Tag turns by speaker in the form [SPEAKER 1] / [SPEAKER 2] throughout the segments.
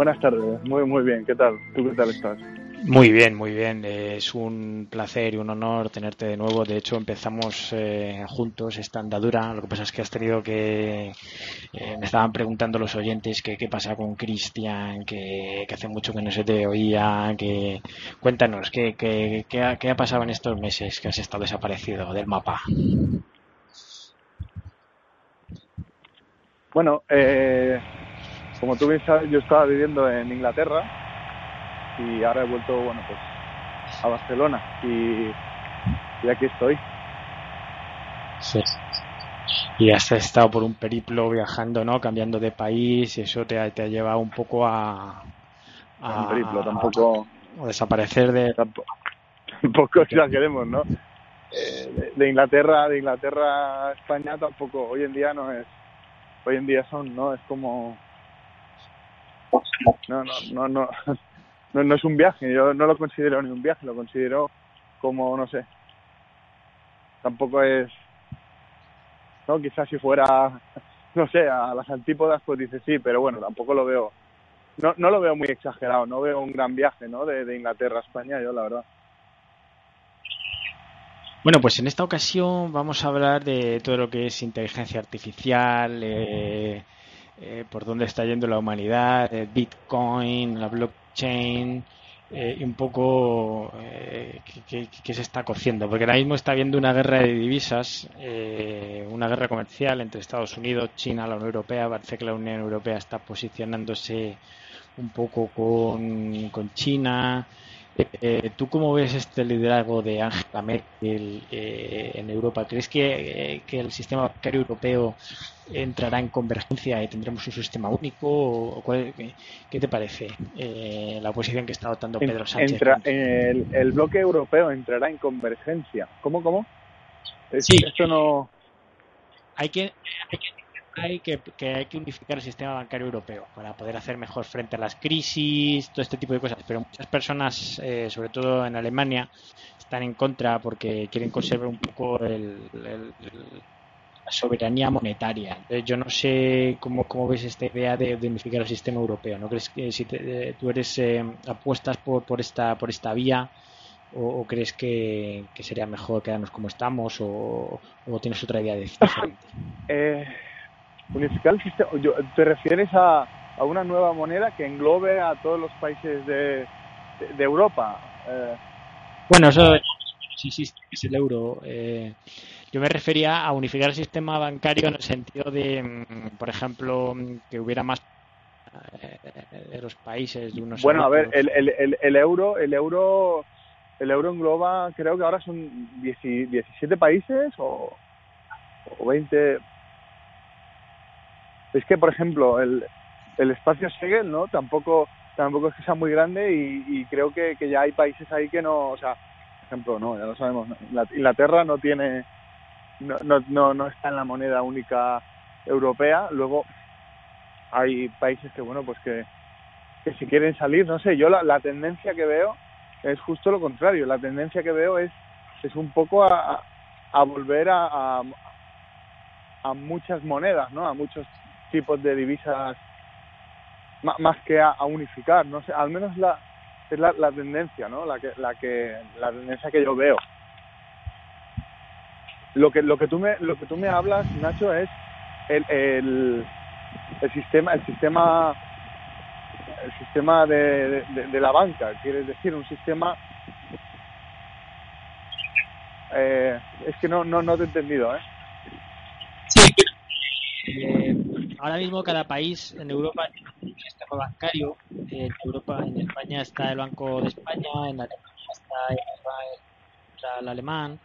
[SPEAKER 1] Buenas tardes, muy muy bien, ¿qué tal? ¿Tú qué tal estás?
[SPEAKER 2] Muy bien, muy bien. Es un placer y un honor tenerte de nuevo. De hecho, empezamos eh, juntos esta andadura. Lo que pasa es que has tenido que... Eh, me estaban preguntando los oyentes que qué pasa con Cristian, que, hace mucho que no se te oía, que... Cuéntanos, ¿qué, qué, qué, ha, qué ha pasado en estos meses que has estado desaparecido del mapa?
[SPEAKER 1] Bueno, eh, como tú bien sabes, yo estaba viviendo en Inglaterra y ahora he vuelto, bueno, pues a Barcelona y, aquí estoy.
[SPEAKER 2] Sí. Y has estado por un periplo viajando, ¿no? Cambiando de país y eso te ha, te ha llevado un poco a...
[SPEAKER 1] a un periplo, tampoco...
[SPEAKER 2] A desaparecer de...
[SPEAKER 1] Tampoco, exageremos, ¿no? Eh, de, Inglaterra, de Inglaterra a España tampoco, hoy en día no es... Hoy en día son, ¿no? Es como no, no, no, no, no, es un viaje, yo no lo considero ni un viaje, lo considero como, no sé, tampoco es, no, quizás si fuera, no sé, a las antípodas pues dice sí, pero bueno, tampoco lo veo, no, no lo veo muy exagerado, no veo un gran viaje, ¿no? De, de Inglaterra a España, yo la verdad.
[SPEAKER 2] Bueno, pues en esta ocasión vamos a hablar de todo lo que es inteligencia artificial, eh, eh, por dónde está yendo la humanidad, el Bitcoin, la blockchain, eh, y un poco eh, qué, se está cociendo, porque ahora mismo está habiendo una guerra de divisas, una guerra comercial entre Estados Unidos, China, la Unión Europea. Parece que la Unión Europea está posicionándose un poco con, con China. Eh, ¿Tú cómo ves este liderazgo de Angela Merkel eh, en Europa? ¿Crees que, que, el sistema bancario europeo entrará en convergencia y tendremos un sistema único? O qué, te parece eh, la posición que está adoptando Pedro Sánchez?
[SPEAKER 1] el, bloque europeo entrará en convergencia. ¿Cómo, cómo? sí. Esto no...
[SPEAKER 2] Hay que, hay que hay que, hay que unificar el sistema bancario europeo para poder hacer mejor frente a las crisis, todo este tipo de cosas. Pero muchas personas, eh, sobre todo en Alemania, están en contra porque quieren conservar un poco el, la soberanía monetaria. yo no sé cómo, cómo ves esta idea de, unificar el sistema europeo. ¿No crees que si tú eres eh, apuestas por, por esta por esta vía? O, crees que, sería mejor quedarnos como estamos o, o tienes otra idea diferente?
[SPEAKER 1] Eh, unificar el sistema. ¿Te refieres a, a, una nueva moneda que englobe a todos los países de, de, Europa?
[SPEAKER 2] Eh, bueno, eso sí existe, es el euro. Eh, yo me refería a unificar el sistema bancario en el sentido de, mm, por ejemplo, que hubiera más eh, de los países de unos
[SPEAKER 1] bueno a ver el, el, el, euro el euro el euro engloba creo que ahora son 17 países o, o 20 es que, por ejemplo, el, el espacio Segel, ¿no? Tampoco, tampoco es que sea muy grande y, creo que, que, ya hay países ahí que no, o sea, por ejemplo, no, ya lo sabemos, Inglaterra no tiene, no, no, no, está en la moneda única europea, luego hay países que, bueno, pues que, que si quieren salir, no sé, yo la, la tendencia que veo es justo lo contrario, la tendencia que veo es, es un poco a, a volver a, a, a muchas monedas, ¿no? A muchos tipos de divisas más que a, unificar, no sé, al menos la es la, la, tendencia, ¿no? La que la que la tendencia que yo veo. Lo que lo que tú me lo que tú me hablas, Nacho, es el, el, el sistema el sistema el sistema de, de, la banca, quieres decir un sistema eh, es que no no no te he entendido, ¿eh?
[SPEAKER 2] Ahora mismo cada país en Europa tiene un sistema bancario. En Europa, en España está el Banco de España, en Alemania está el, alemán.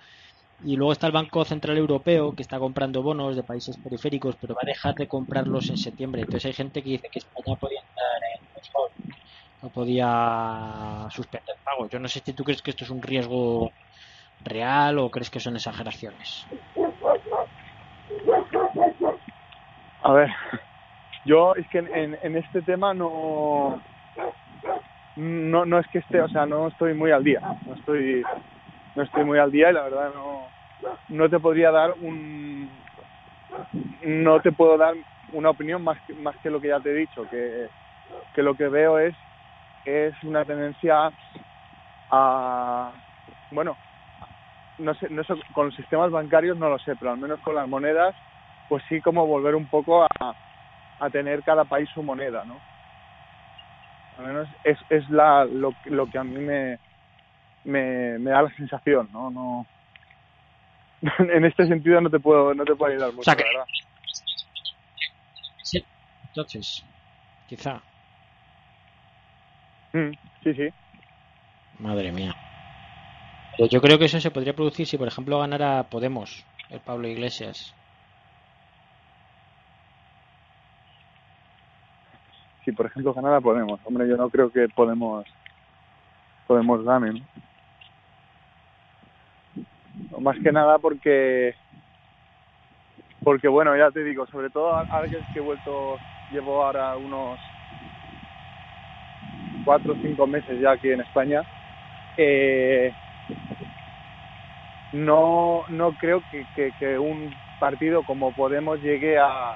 [SPEAKER 2] Y luego está el Banco Central Europeo que está comprando bonos de países periféricos, pero va a dejar de comprarlos en septiembre. Entonces hay gente que dice que España podía entrar en no podía suspender pagos. Yo no sé si tú crees que esto es un riesgo real o crees que son exageraciones.
[SPEAKER 1] A ver, yo es que en, en este tema no, no no es que esté, o sea, no estoy muy al día, no estoy no estoy muy al día y la verdad no no te podría dar un no te puedo dar una opinión más que, más que lo que ya te he dicho, que que lo que veo es, es una tendencia a, bueno, no sé, no sé, con los sistemas bancarios no lo sé, pero al menos con las monedas, pues sí como volver un poco a, a tener cada país su moneda, ¿no? Al menos es, es la, lo, lo que a mí me, me, me da la sensación, ¿no? no en este sentido no te puedo no te puedo ayudar mucho, la verdad.
[SPEAKER 2] Sí. Entonces, quizá.
[SPEAKER 1] Mm, sí, sí.
[SPEAKER 2] Madre mía. Pero yo creo que eso se podría producir si, por ejemplo, ganara Podemos, el Pablo Iglesias.
[SPEAKER 1] Si, por ejemplo, ganara Podemos. Hombre, yo no creo que Podemos Podemos gane, ¿no? Más que nada porque porque bueno, ya te digo, sobre todo ahora que he vuelto, llevo ahora unos cuatro o cinco meses ya aquí en España, eh, no, no creo que, que, un partido como Podemos llegue a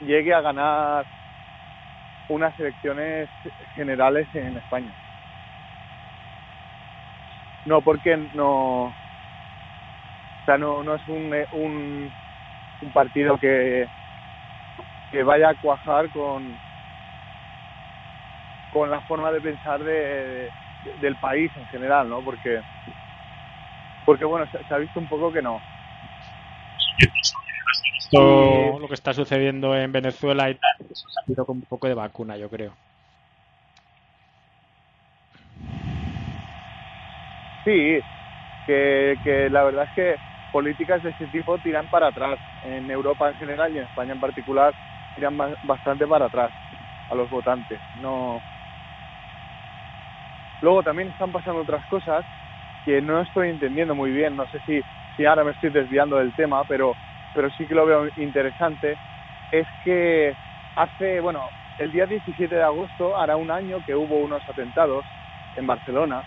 [SPEAKER 1] llegue a ganar unas elecciones generales en España. No, porque no, o sea, no, no es un, un, un partido que, que vaya a cuajar con, con la forma de pensar de, de, del país en general, ¿no? Porque, porque bueno, se, se ha visto un poco que no.
[SPEAKER 2] Esto, lo que está sucediendo en Venezuela y tal, eso ha sido con un poco de vacuna, yo creo.
[SPEAKER 1] Sí, que, que la verdad es que políticas de este tipo tiran para atrás. En Europa en general y en España en particular tiran bastante para atrás a los votantes. No. Luego también están pasando otras cosas que no estoy entendiendo muy bien. No sé si, si ahora me estoy desviando del tema, pero, pero sí que lo veo interesante. Es que hace, bueno, el día 17 de agosto hará un año que hubo unos atentados en Barcelona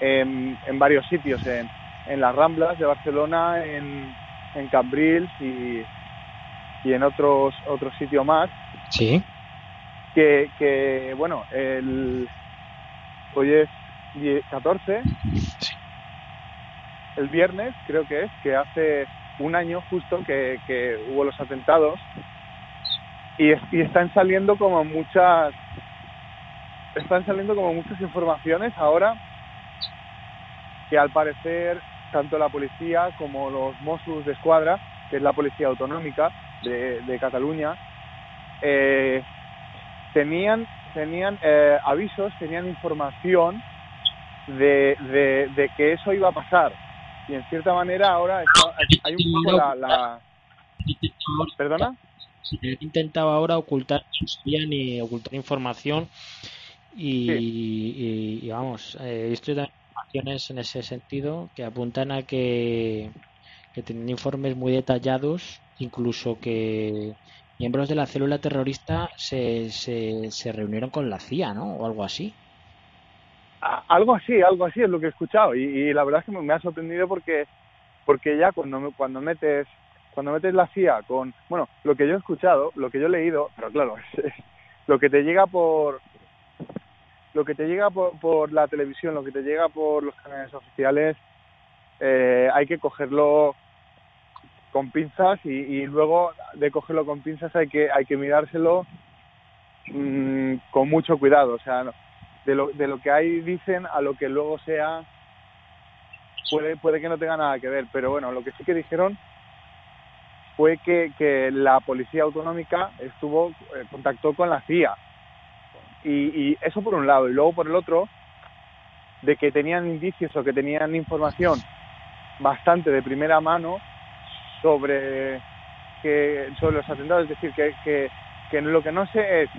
[SPEAKER 1] en, en varios sitios, en, en, las Ramblas de Barcelona, en, en Cambrils y, y en otros otros sitios más.
[SPEAKER 2] Sí.
[SPEAKER 1] Que, que bueno, el, hoy es 14,
[SPEAKER 2] sí.
[SPEAKER 1] El viernes creo que es, que hace un año justo que, que hubo los atentados y, y están saliendo como muchas están saliendo como muchas informaciones ahora que al parecer tanto la policía como los Mossos de Escuadra, que es la policía autonómica de, Cataluña, eh, tenían, tenían eh, avisos, tenían información de, de, que eso iba a pasar. Y en cierta manera ahora está, hay un poco la... la... ¿Perdona?
[SPEAKER 2] intentaba ahora ocultar, ni ocultar información y, sí. y, y vamos, eh, estoy informaciones en ese sentido que apuntan a que, que tienen informes muy detallados, incluso que miembros de la célula terrorista se, se, se reunieron con la CIA, ¿no? O algo así.
[SPEAKER 1] Algo así, algo así es lo que he escuchado. Y, la verdad es que me, ha sorprendido porque porque ya cuando cuando metes cuando metes la CIA con bueno lo que yo he escuchado lo que yo he leído pero claro lo que te llega por lo que te llega por, la televisión, lo que te llega por los canales oficiales, eh, hay que cogerlo con pinzas y, y, luego de cogerlo con pinzas hay que hay que mirárselo mmm, con mucho cuidado, o sea, de lo, de lo que ahí dicen a lo que luego sea puede puede que no tenga nada que ver, pero bueno, lo que sí que dijeron fue que, que la policía autonómica estuvo eh, contactó con la CIA y, y, eso por un lado. Y luego por el otro, de que tenían indicios o que tenían información bastante de primera mano sobre, que, sobre los atentados. Es decir, que, que, que lo que no sé es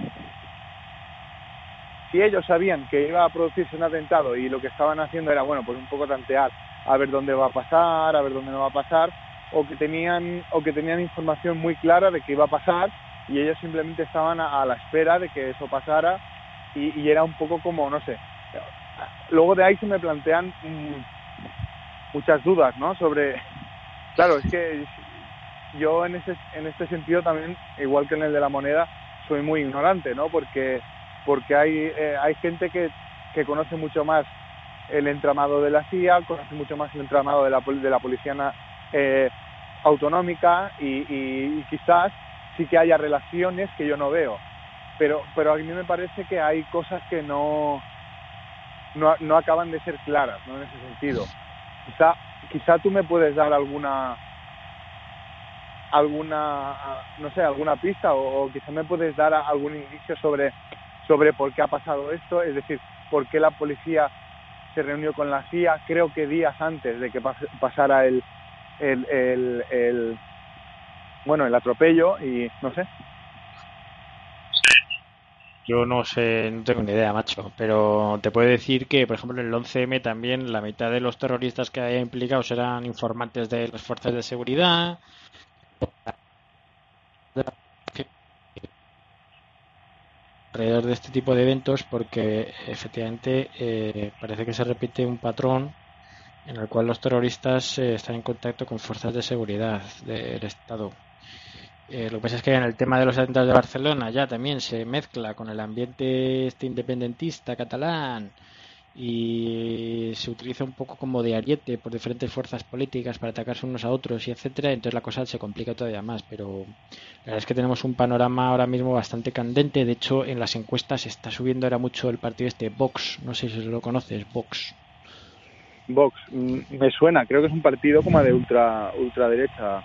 [SPEAKER 1] si ellos sabían que iba a producirse un atentado y lo que estaban haciendo era, bueno, pues un poco tantear a ver dónde va a pasar, a ver dónde no va a pasar, o que tenían, o que tenían información muy clara de que iba a pasar y ellos simplemente estaban a, la espera de que eso pasara y, era un poco como, no sé, luego de ahí se me plantean mmm, muchas dudas, ¿no? Sobre, claro, es que yo en este, en este sentido también, igual que en el de la moneda, soy muy ignorante, ¿no? Porque, porque hay, eh, hay gente que, que conoce mucho más el entramado de la CIA, conoce mucho más el entramado de la, de la policía eh, autonómica y, quizás sí que haya relaciones que yo no veo. Pero, pero a mí me parece que hay cosas que no, no, no acaban de ser claras ¿no? en ese sentido. Quizá, quizá tú me puedes dar alguna alguna no sé alguna pista o, quizá me puedes dar algún indicio sobre sobre por qué ha pasado esto es decir por qué la policía se reunió con la CIA creo que días antes de que pasara el el, el, bueno el atropello y no sé
[SPEAKER 2] yo no sé, no tengo ni idea, macho, pero te puedo decir que, por ejemplo, en el 11M también la mitad de los terroristas que había implicados eran informantes de las fuerzas de seguridad. Alrededor de este tipo de eventos porque efectivamente eh, parece que se repite un patrón en el cual los terroristas eh, están en contacto con fuerzas de seguridad del Estado. Eh, lo que pasa es que en el tema de los atentados de Barcelona ya también se mezcla con el ambiente este independentista catalán y se utiliza un poco como de ariete por diferentes fuerzas políticas para atacarse unos a otros y etcétera, entonces la cosa se complica todavía más, pero la verdad es que tenemos un panorama ahora mismo bastante candente, de hecho en las encuestas está subiendo ahora mucho el partido este Vox, no sé si lo conoces, Vox.
[SPEAKER 1] Vox, mm, me suena, creo que es un partido como de ultra ultraderecha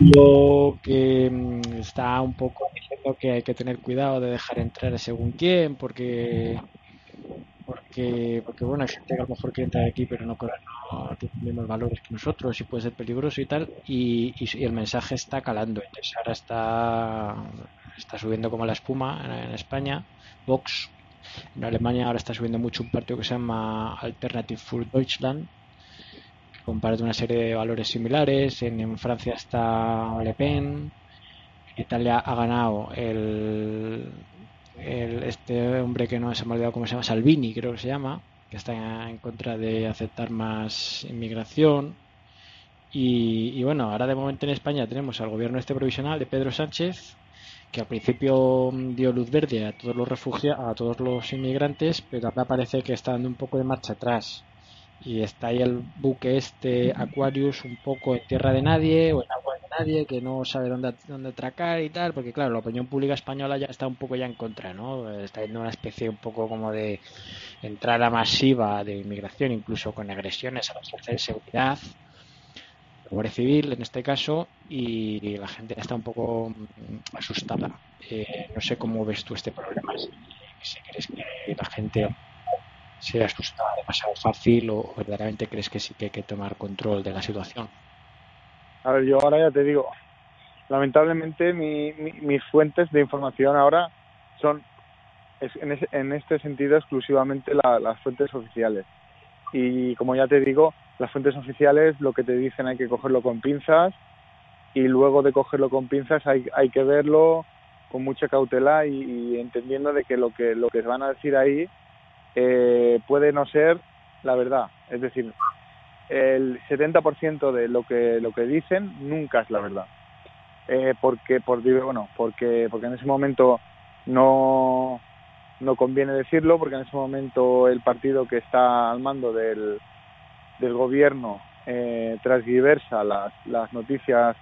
[SPEAKER 2] lo que mm, está un poco diciendo que hay que tener cuidado de dejar entrar según quién, porque porque porque bueno hay gente que a lo mejor quiere entrar aquí pero no, no tiene los mismos valores que nosotros y puede ser peligroso y tal y, el mensaje está calando. Entonces ahora está está subiendo como la espuma en, en España Vox. En Alemania ahora está subiendo mucho un partido que se llama Alternative for Deutschland comparte una serie de valores similares. En, Francia está Le Pen. Italia ha ganado el, este hombre que no se me ha olvidado cómo se llama, Salvini, creo que se llama, que está en contra de aceptar más inmigración. Y, bueno, ahora de momento en España tenemos al gobierno este provisional de Pedro Sánchez, que al principio dio luz verde a todos los refugiados, a todos los inmigrantes, pero ahora parece que está dando un poco de marcha atrás y está ahí el buque este Aquarius un poco en tierra de nadie o en agua de nadie que no sabe dónde, dónde atracar y tal porque claro la opinión pública española ya está un poco ya en contra no está yendo una especie un poco como de entrada masiva de inmigración incluso con agresiones a las fuerzas de seguridad Civil en este caso y la gente está un poco mm, asustada. Eh, no sé cómo ves tú este problema si crees que la gente se asusta demasiado fácil o verdaderamente crees que sí que hay que tomar control de la situación?
[SPEAKER 1] A ver, yo ahora ya te digo, lamentablemente mi, mis fuentes de información ahora son en, en este sentido exclusivamente las fuentes oficiales. Y como ya te digo, las fuentes oficiales lo que te dicen hay que cogerlo con pinzas y luego de cogerlo con pinzas hay, hay que verlo con mucha cautela y, y entendiendo de que lo que lo que van a decir ahí eh, puede no ser la verdad. Es decir, el 70% de lo que lo que dicen nunca es la verdad. Eh, porque por bueno, porque porque en ese momento no no conviene decirlo porque en ese momento el partido que está al mando del, del gobierno eh, transgiversa las, las noticias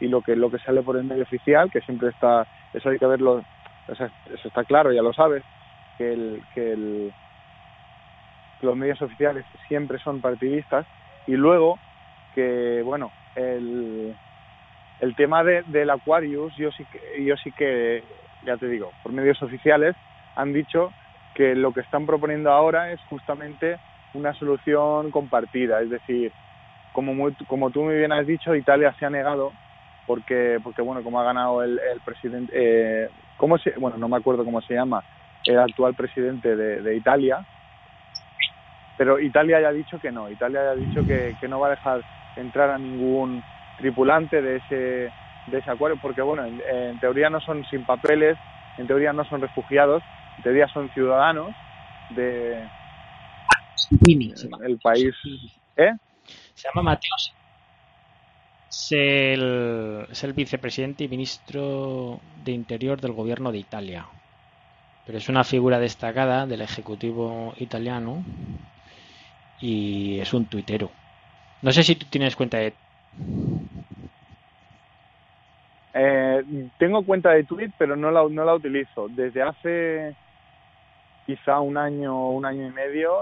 [SPEAKER 1] y lo que lo que sale por el medio oficial que siempre está eso hay que verlo eso está claro ya lo sabes que el que el los medios oficiales siempre son partidistas y luego que bueno el, el tema de, del Aquarius yo sí que yo sí que ya te digo por medios oficiales han dicho que lo que están proponiendo ahora es justamente una solución compartida. Es decir como como tú muy bien has dicho Italia se ha negado porque porque bueno como ha ganado el, el presidente eh, cómo se bueno no me acuerdo cómo se llama el actual presidente de, de Italia pero Italia ya ha dicho que no, Italia ya ha dicho que, que no va a dejar entrar a ningún tripulante de ese, de ese acuario, porque bueno, en, teoría no son sin papeles, en teoría no son refugiados, en teoría son ciudadanos de el país. ¿Eh?
[SPEAKER 2] Se llama Mateo. es el, es el vicepresidente y ministro de Interior del gobierno de Italia. Pero es una figura destacada del Ejecutivo italiano y es un tuitero. No sé si tú tienes cuenta de...
[SPEAKER 1] Eh, tengo cuenta de Twitter, pero no la, no la utilizo. Desde hace quizá un año, un año y medio,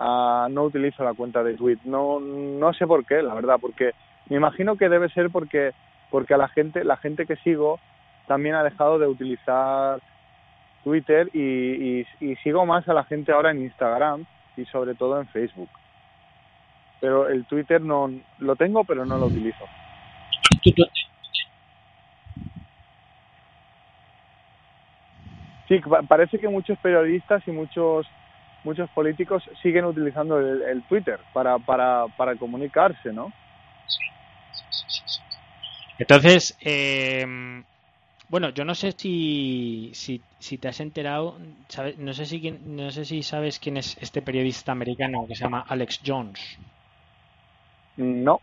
[SPEAKER 1] uh, no utilizo la cuenta de Twitter. No, no sé por qué, la verdad, porque me imagino que debe ser porque, porque a la gente, la gente que sigo también ha dejado de utilizar Twitter y, y, sigo más a la gente ahora en Instagram y sobre todo en Facebook. Pero el Twitter no lo tengo, pero no lo utilizo. Sí, parece que muchos periodistas y muchos muchos políticos siguen utilizando el, Twitter para, para, para comunicarse, ¿no?
[SPEAKER 2] Entonces, eh, bueno, yo no sé si, si, si te has enterado, no, sé si, no sé si sabes quién es este periodista americano que se llama Alex Jones.
[SPEAKER 1] No.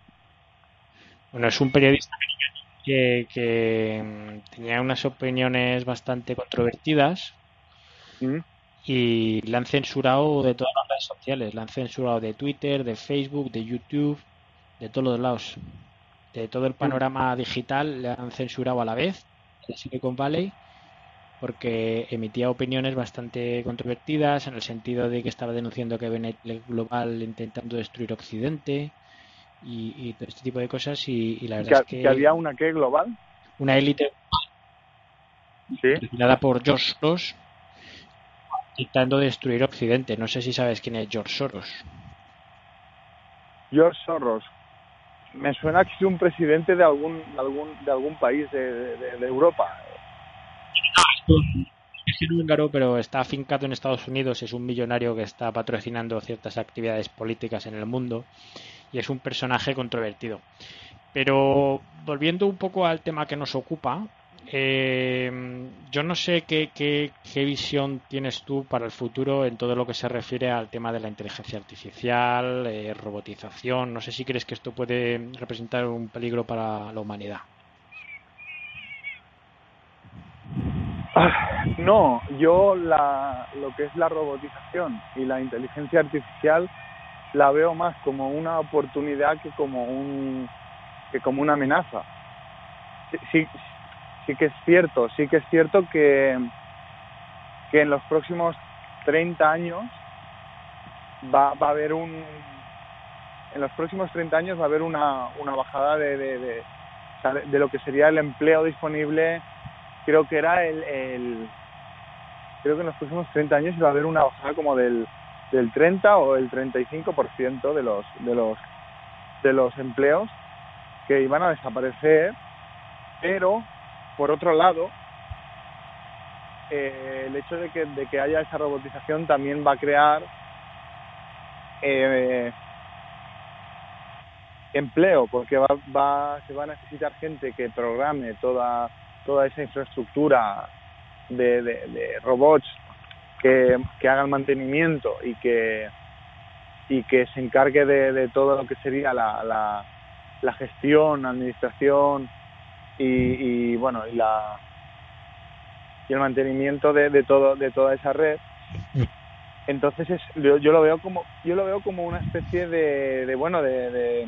[SPEAKER 2] Bueno, es un periodista que, que mm, tenía unas opiniones bastante controvertidas mm. y la han censurado de todas las redes sociales. La han censurado de Twitter, de Facebook, de YouTube, de todos los lados. De todo el mm. panorama digital le han censurado a la vez de Silicon Valley porque emitía opiniones bastante controvertidas en el sentido de que estaba denunciando que había global intentando destruir Occidente y, todo este tipo de cosas y, la verdad
[SPEAKER 1] ¿Que,
[SPEAKER 2] es que,
[SPEAKER 1] había una que global
[SPEAKER 2] una élite ¿Sí? por George Soros intentando destruir Occidente. No sé si sabes quién es George Soros.
[SPEAKER 1] George Soros me suena que es un presidente de algún algún de algún país de, de, Europa
[SPEAKER 2] es un húngaro, pero está afincado en Estados Unidos, es un millonario que está patrocinando ciertas actividades políticas en el mundo y es un personaje controvertido. Pero volviendo un poco al tema que nos ocupa, eh, yo no sé qué, visión tienes tú para el futuro en todo lo que se refiere al tema de la inteligencia artificial, eh, robotización. No sé si crees que esto puede representar un peligro para la humanidad.
[SPEAKER 1] Ah, no, yo la, lo que es la robotización y la inteligencia artificial la veo más como una oportunidad que como un que como una amenaza. Que es cierto, sí que es cierto que, que en los próximos 30 años va, va a haber un en los próximos 30 años va a haber una, una bajada de, de, de, lo que sería el empleo disponible. Creo que era el, el, creo que en los próximos 30 años va a haber una bajada como del del 30 o el 35% de los de los de los empleos que iban a desaparecer, pero por otro lado eh, el hecho de que, de que haya esa robotización también va a crear eh, empleo porque va, va, se va a necesitar gente que programe toda toda esa infraestructura de, robots que, que haga el mantenimiento y que, y que se encargue de, todo lo que sería la, la, la gestión, administración y, y, bueno y la y el mantenimiento de, de todo de toda esa red. Entonces es, yo, yo, lo veo como yo lo veo como una especie de, de bueno de,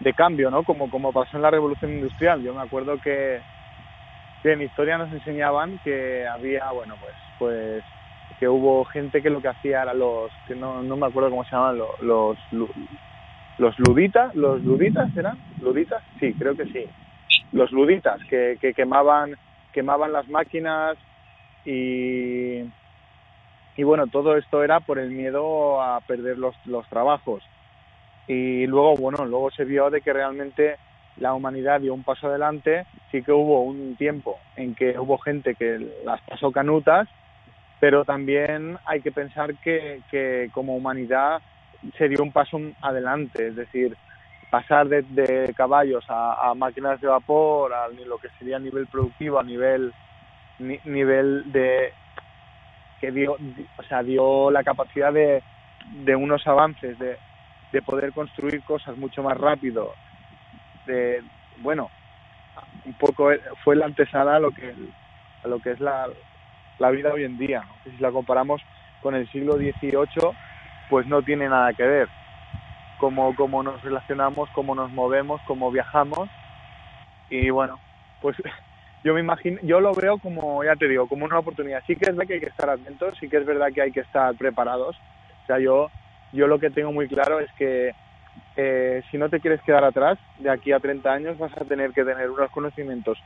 [SPEAKER 1] de, cambio no como como pasó en la revolución industrial. Yo me acuerdo que en historia nos enseñaban que había, bueno, pues, pues que hubo gente que lo que hacía era los, que no, no me acuerdo cómo se llaman, los, los, los luditas, los luditas eran, luditas, sí, creo que sí, los luditas que, que quemaban, quemaban las máquinas y, y bueno, todo esto era por el miedo a perder los, los trabajos. Y luego, bueno, luego se vio de que realmente la humanidad dio un paso adelante, sí que hubo un tiempo en que hubo gente que las pasó canutas, pero también hay que pensar que, que como humanidad se dio un paso adelante, es decir, pasar de, caballos a, máquinas de vapor, a lo que sería nivel productivo, a nivel nivel de que dio, o sea, dio la capacidad de, de unos avances de, de poder construir cosas mucho más rápido de, bueno, un poco fue la antesala a lo que, lo que es la, la vida hoy en día. Si la comparamos con el siglo XVIII, pues no tiene nada que ver. Cómo, cómo nos relacionamos, cómo nos movemos, cómo viajamos. Y bueno, pues yo me imagino, yo lo veo como, ya te digo, como una oportunidad. Sí que es verdad que hay que estar atentos, sí que es verdad que hay que estar preparados. O sea, yo, yo lo que tengo muy claro es que eh, si no te quieres quedar atrás, de aquí a 30 años vas a tener que tener unos conocimientos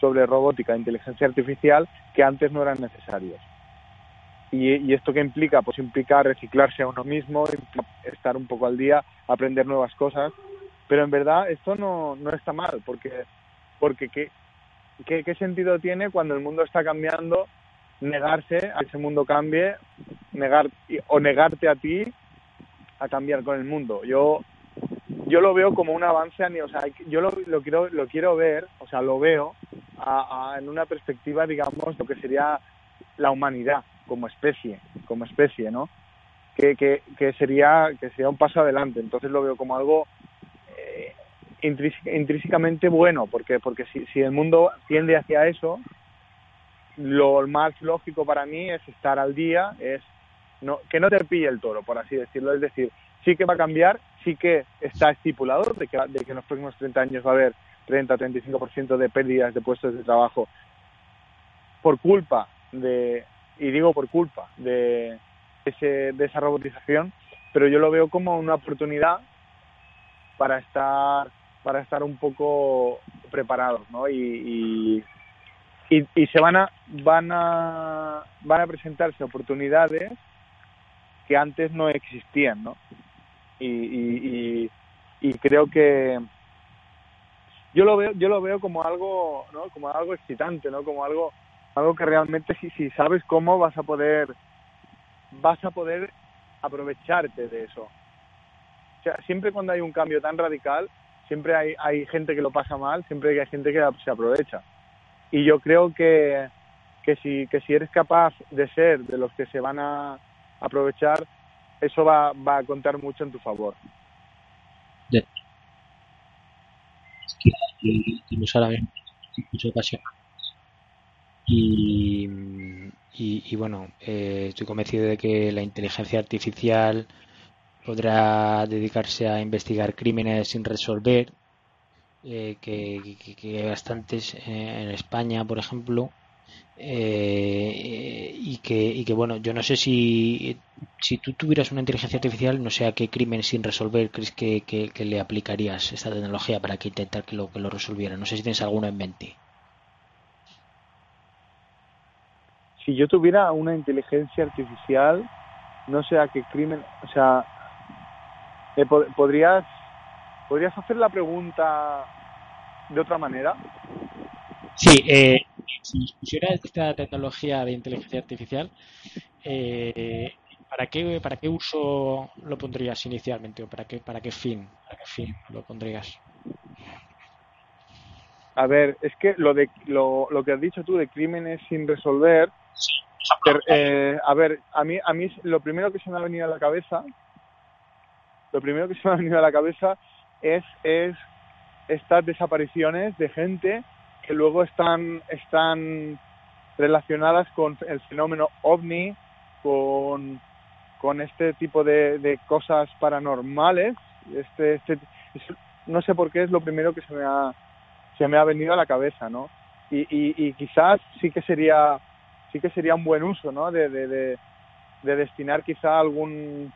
[SPEAKER 1] sobre robótica e inteligencia artificial que antes no eran necesarios. Y, y, esto qué implica? Pues implica reciclarse a uno mismo, estar un poco al día, aprender nuevas cosas. Pero en verdad esto no, no está mal, porque, porque ¿qué, qué, qué sentido tiene cuando el mundo está cambiando negarse a que ese mundo cambie negar, o negarte a ti a cambiar con el mundo? Yo yo lo veo como un avance, o sea, yo lo, lo, quiero, lo quiero ver, o sea, lo veo en una perspectiva, digamos, lo que sería la humanidad como especie, como especie, ¿no? Que, que, que sería que sería un paso adelante. Entonces lo veo como algo eh, intrínsecamente bueno, porque porque si, el mundo tiende hacia eso, lo más lógico para mí es estar al día, es no, que no te pille el toro, por así decirlo. Es decir, sí que va a cambiar, sí que está estipulado de que, de que en los próximos 30 años va a haber 30-35% de pérdidas de puestos de trabajo por culpa de, y digo por culpa de, ese, de esa robotización, pero yo lo veo como una oportunidad para estar para estar un poco preparados, ¿no? Y, y, y, se van a van a van a presentarse oportunidades que antes no existían, ¿no? Y, y, y, creo que yo lo veo yo lo veo como algo, ¿no? Como algo excitante, ¿no? Como algo algo que realmente si, sabes cómo vas a poder vas a poder aprovecharte de eso. O sea, siempre cuando hay un cambio tan radical, siempre hay, hay gente que lo pasa mal, siempre hay gente que se aprovecha. Y yo creo que, que, si, que si eres capaz de ser de los que se van a aprovechar, eso va, va a contar mucho en tu favor.
[SPEAKER 2] Es que, y, y, bueno, eh, estoy convencido de que la inteligencia artificial podrá dedicarse a investigar crímenes sin resolver, eh, que, que, bastantes eh, en España, por ejemplo, y, que, y que bueno, yo no sé si, si tú tuvieras una inteligencia artificial, no sé a qué crimen sin resolver crees que, que, le aplicarías esta tecnología para que intentar que lo, que lo resolviera. No sé si tienes alguno en mente.
[SPEAKER 1] Si yo tuviera una inteligencia artificial, no sé a qué crimen, o sea, podrías podrías hacer la pregunta de otra manera.
[SPEAKER 2] Sí, eh, si pusiera esta tecnología de inteligencia artificial, eh, ¿para qué para qué uso lo pondrías inicialmente o para qué para qué fin para qué fin lo pondrías?
[SPEAKER 1] A ver, es que lo de lo, lo que has dicho tú de crímenes sin resolver, eh, a ver, a mí, a mí lo primero que se me ha venido a la cabeza, lo primero que se me ha venido a la cabeza es, es estas desapariciones de gente que luego están, están relacionadas con el fenómeno ovni, con, con este tipo de, de cosas paranormales. Este, este, no sé por qué es lo primero que se me ha, se me ha venido a la cabeza, ¿no? Y, y, y quizás sí que sería sí que sería un buen uso, ¿no? De, de, de, destinar quizá algún,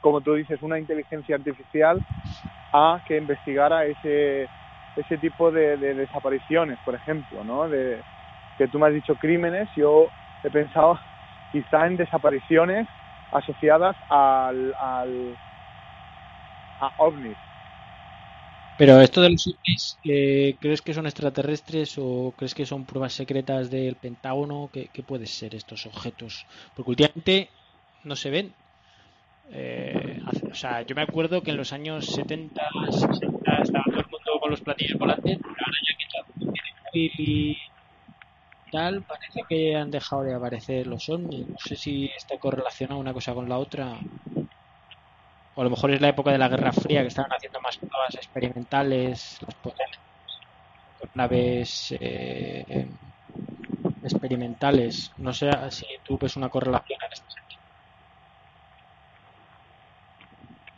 [SPEAKER 1] como tú dices, una inteligencia artificial a que investigara ese, ese tipo de, desapariciones, por ejemplo, ¿no? De, que tú me has dicho crímenes, yo he pensado quizá en desapariciones asociadas al, al a ovnis,
[SPEAKER 2] pero esto de los ovnis, eh, ¿crees que son extraterrestres o crees que son pruebas secretas del Pentágono? ¿Qué, qué pueden ser estos objetos? Porque últimamente no se ven. Eh, o sea, yo me acuerdo que en los años 70, 60 estaba todo el mundo con los platillos volantes, pero ahora ya que y tal, parece que han dejado de aparecer los ovnis. No sé si está correlacionado una cosa con la otra. O a lo mejor es la época de la Guerra Fría que estaban haciendo más pruebas experimentales, las naves eh, experimentales. No sé si tú ves una correlación en este sentido.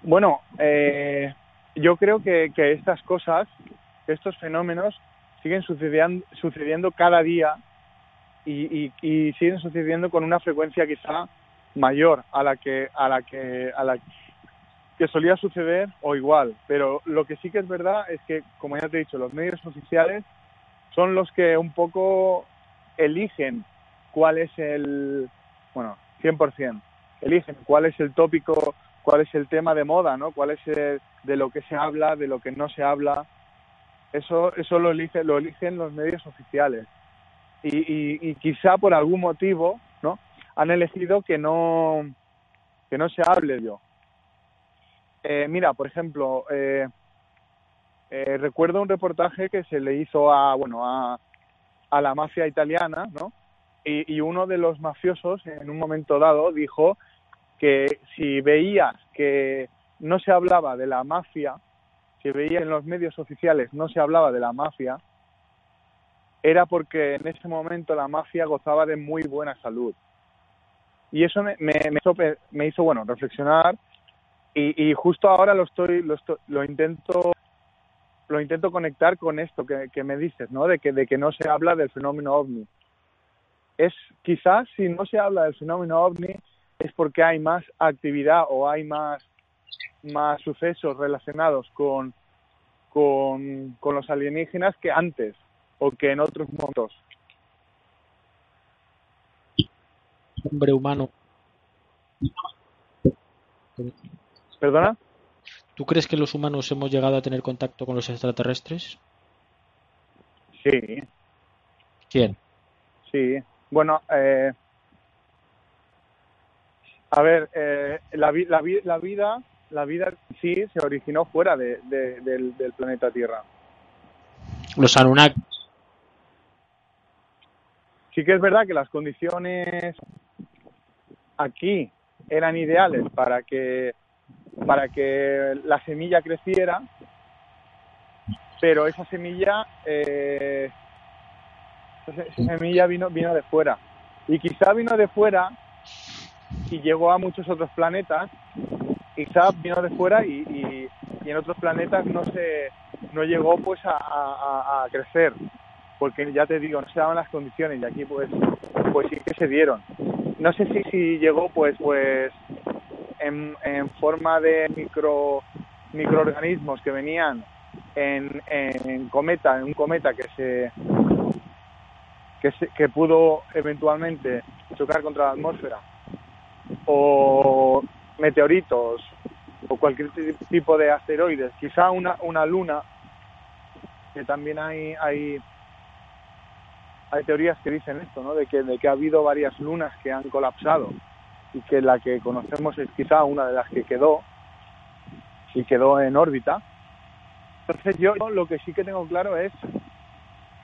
[SPEAKER 1] Bueno, eh, yo creo que, que, estas cosas, estos fenómenos, siguen sucediendo, sucediendo cada día y, y, siguen sucediendo con una frecuencia quizá mayor a la que a la que a la que solía suceder o igual pero lo que sí que es verdad es que como ya te he dicho los medios oficiales son los que un poco eligen cuál es el bueno 100% eligen cuál es el tópico cuál es el tema de moda no cuál es el, de lo que se habla de lo que no se habla. Eso eso lo elige, lo eligen los medios oficiales. Y, quizá por algún motivo no han elegido que no que no se hable yo eh, mira por ejemplo eh, eh, recuerdo un reportaje que se le hizo a bueno a, a la mafia italiana no y, uno de los mafiosos en un momento dado dijo que si veías que no se hablaba de la mafia si veías en los medios oficiales no se hablaba de la mafia era porque en ese momento la mafia gozaba de muy buena salud. Y eso me, me, hizo, me hizo, bueno, reflexionar y, y, justo ahora lo estoy, lo lo intento lo intento conectar con esto que, que, me dices, ¿no? De que, de que no se habla del fenómeno ovni. Es quizás si no se habla del fenómeno ovni es porque hay más actividad o hay más, más sucesos relacionados con, con, con los alienígenas que antes o que en otros momentos.
[SPEAKER 2] Hombre humano.
[SPEAKER 1] ¿Perdona?
[SPEAKER 2] ¿Tú crees que los humanos hemos llegado a tener contacto con los extraterrestres?
[SPEAKER 1] Sí.
[SPEAKER 2] ¿Quién?
[SPEAKER 1] Sí. Bueno, eh, a ver, eh, la, la, la, vida, la vida sí se originó fuera de, de, del, del, planeta Tierra.
[SPEAKER 2] Los Anunnaki
[SPEAKER 1] Sí que es verdad que las condiciones aquí eran ideales para que para que la semilla creciera, pero esa semilla eh, esa semilla vino vino de fuera. Y quizá vino de fuera y llegó a muchos otros planetas, quizá vino de fuera y, y, en otros planetas no se no llegó pues a, a, a crecer. Porque ya te digo, no se daban las condiciones y aquí pues pues sí que se dieron. No sé si, si llegó pues pues en, forma de micro microorganismos que venían en, en cometa, en un cometa que se que, se, que pudo eventualmente chocar contra la atmósfera o meteoritos o cualquier tipo de asteroides, quizá una, una luna que también hay, hay hay teorías que dicen esto, ¿no? De que, de que ha habido varias lunas que han colapsado y que la que conocemos es quizá una de las que quedó y quedó en órbita. Entonces yo lo que sí que tengo claro es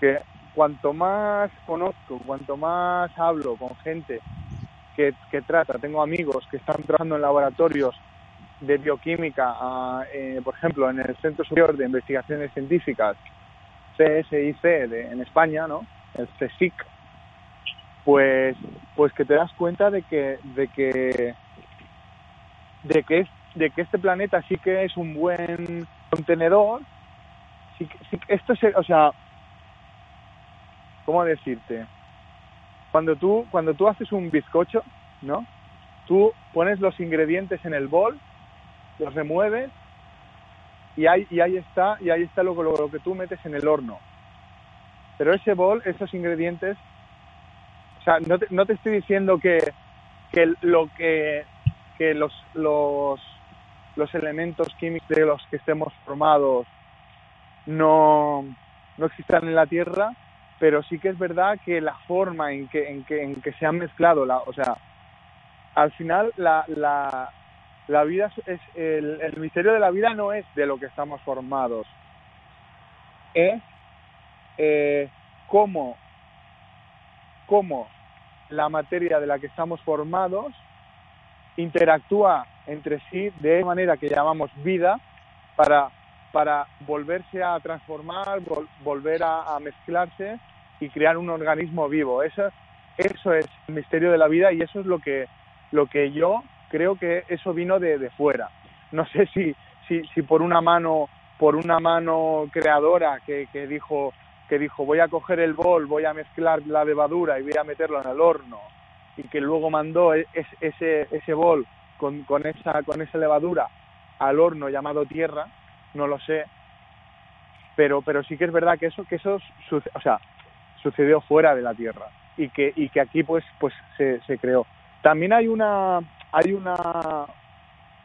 [SPEAKER 1] que cuanto más conozco, cuanto más hablo con gente que, que trata, tengo amigos que están trabajando en laboratorios de bioquímica, a, eh, por ejemplo, en el Centro Superior de Investigaciones Científicas, CSIC, de, en España, ¿no? el CSIC, pues, pues que te das cuenta de que, de que, de que, de que este planeta sí que es un buen contenedor. Sí, sí, esto es, o sea, ¿cómo decirte? Cuando tú, cuando tú haces un bizcocho, ¿no? Tú pones los ingredientes en el bol, los remueves y ahí, y ahí está, y ahí está lo, lo, lo que tú metes en el horno pero ese bol, esos ingredientes, o sea, no te, no te estoy diciendo que, que lo que, que los, los, los elementos químicos de los que estemos formados no, no existan en la Tierra, pero sí que es verdad que la forma en que, en que, en que se han mezclado, la, o sea, al final la, la, la vida es, el, misterio de la vida no es de lo que estamos formados, es eh, cómo, cómo la materia de la que estamos formados interactúa entre sí de manera que llamamos vida para, para volverse a transformar, volver a, mezclarse y crear un organismo vivo. Eso, eso es el misterio de la vida y eso es lo que, lo que yo creo que eso vino de, de fuera. No sé si, si, si por una mano por una mano creadora que, que dijo que dijo voy a coger el bol, voy a mezclar la levadura y voy a meterlo en el horno y que luego mandó e, ese, ese bol con, con, esa, con esa levadura al horno llamado tierra, no lo sé, pero, pero sí que es verdad que eso, que eso o sea, sucedió fuera de la tierra y que, y que aquí pues, pues se, se creó. También hay una, hay una,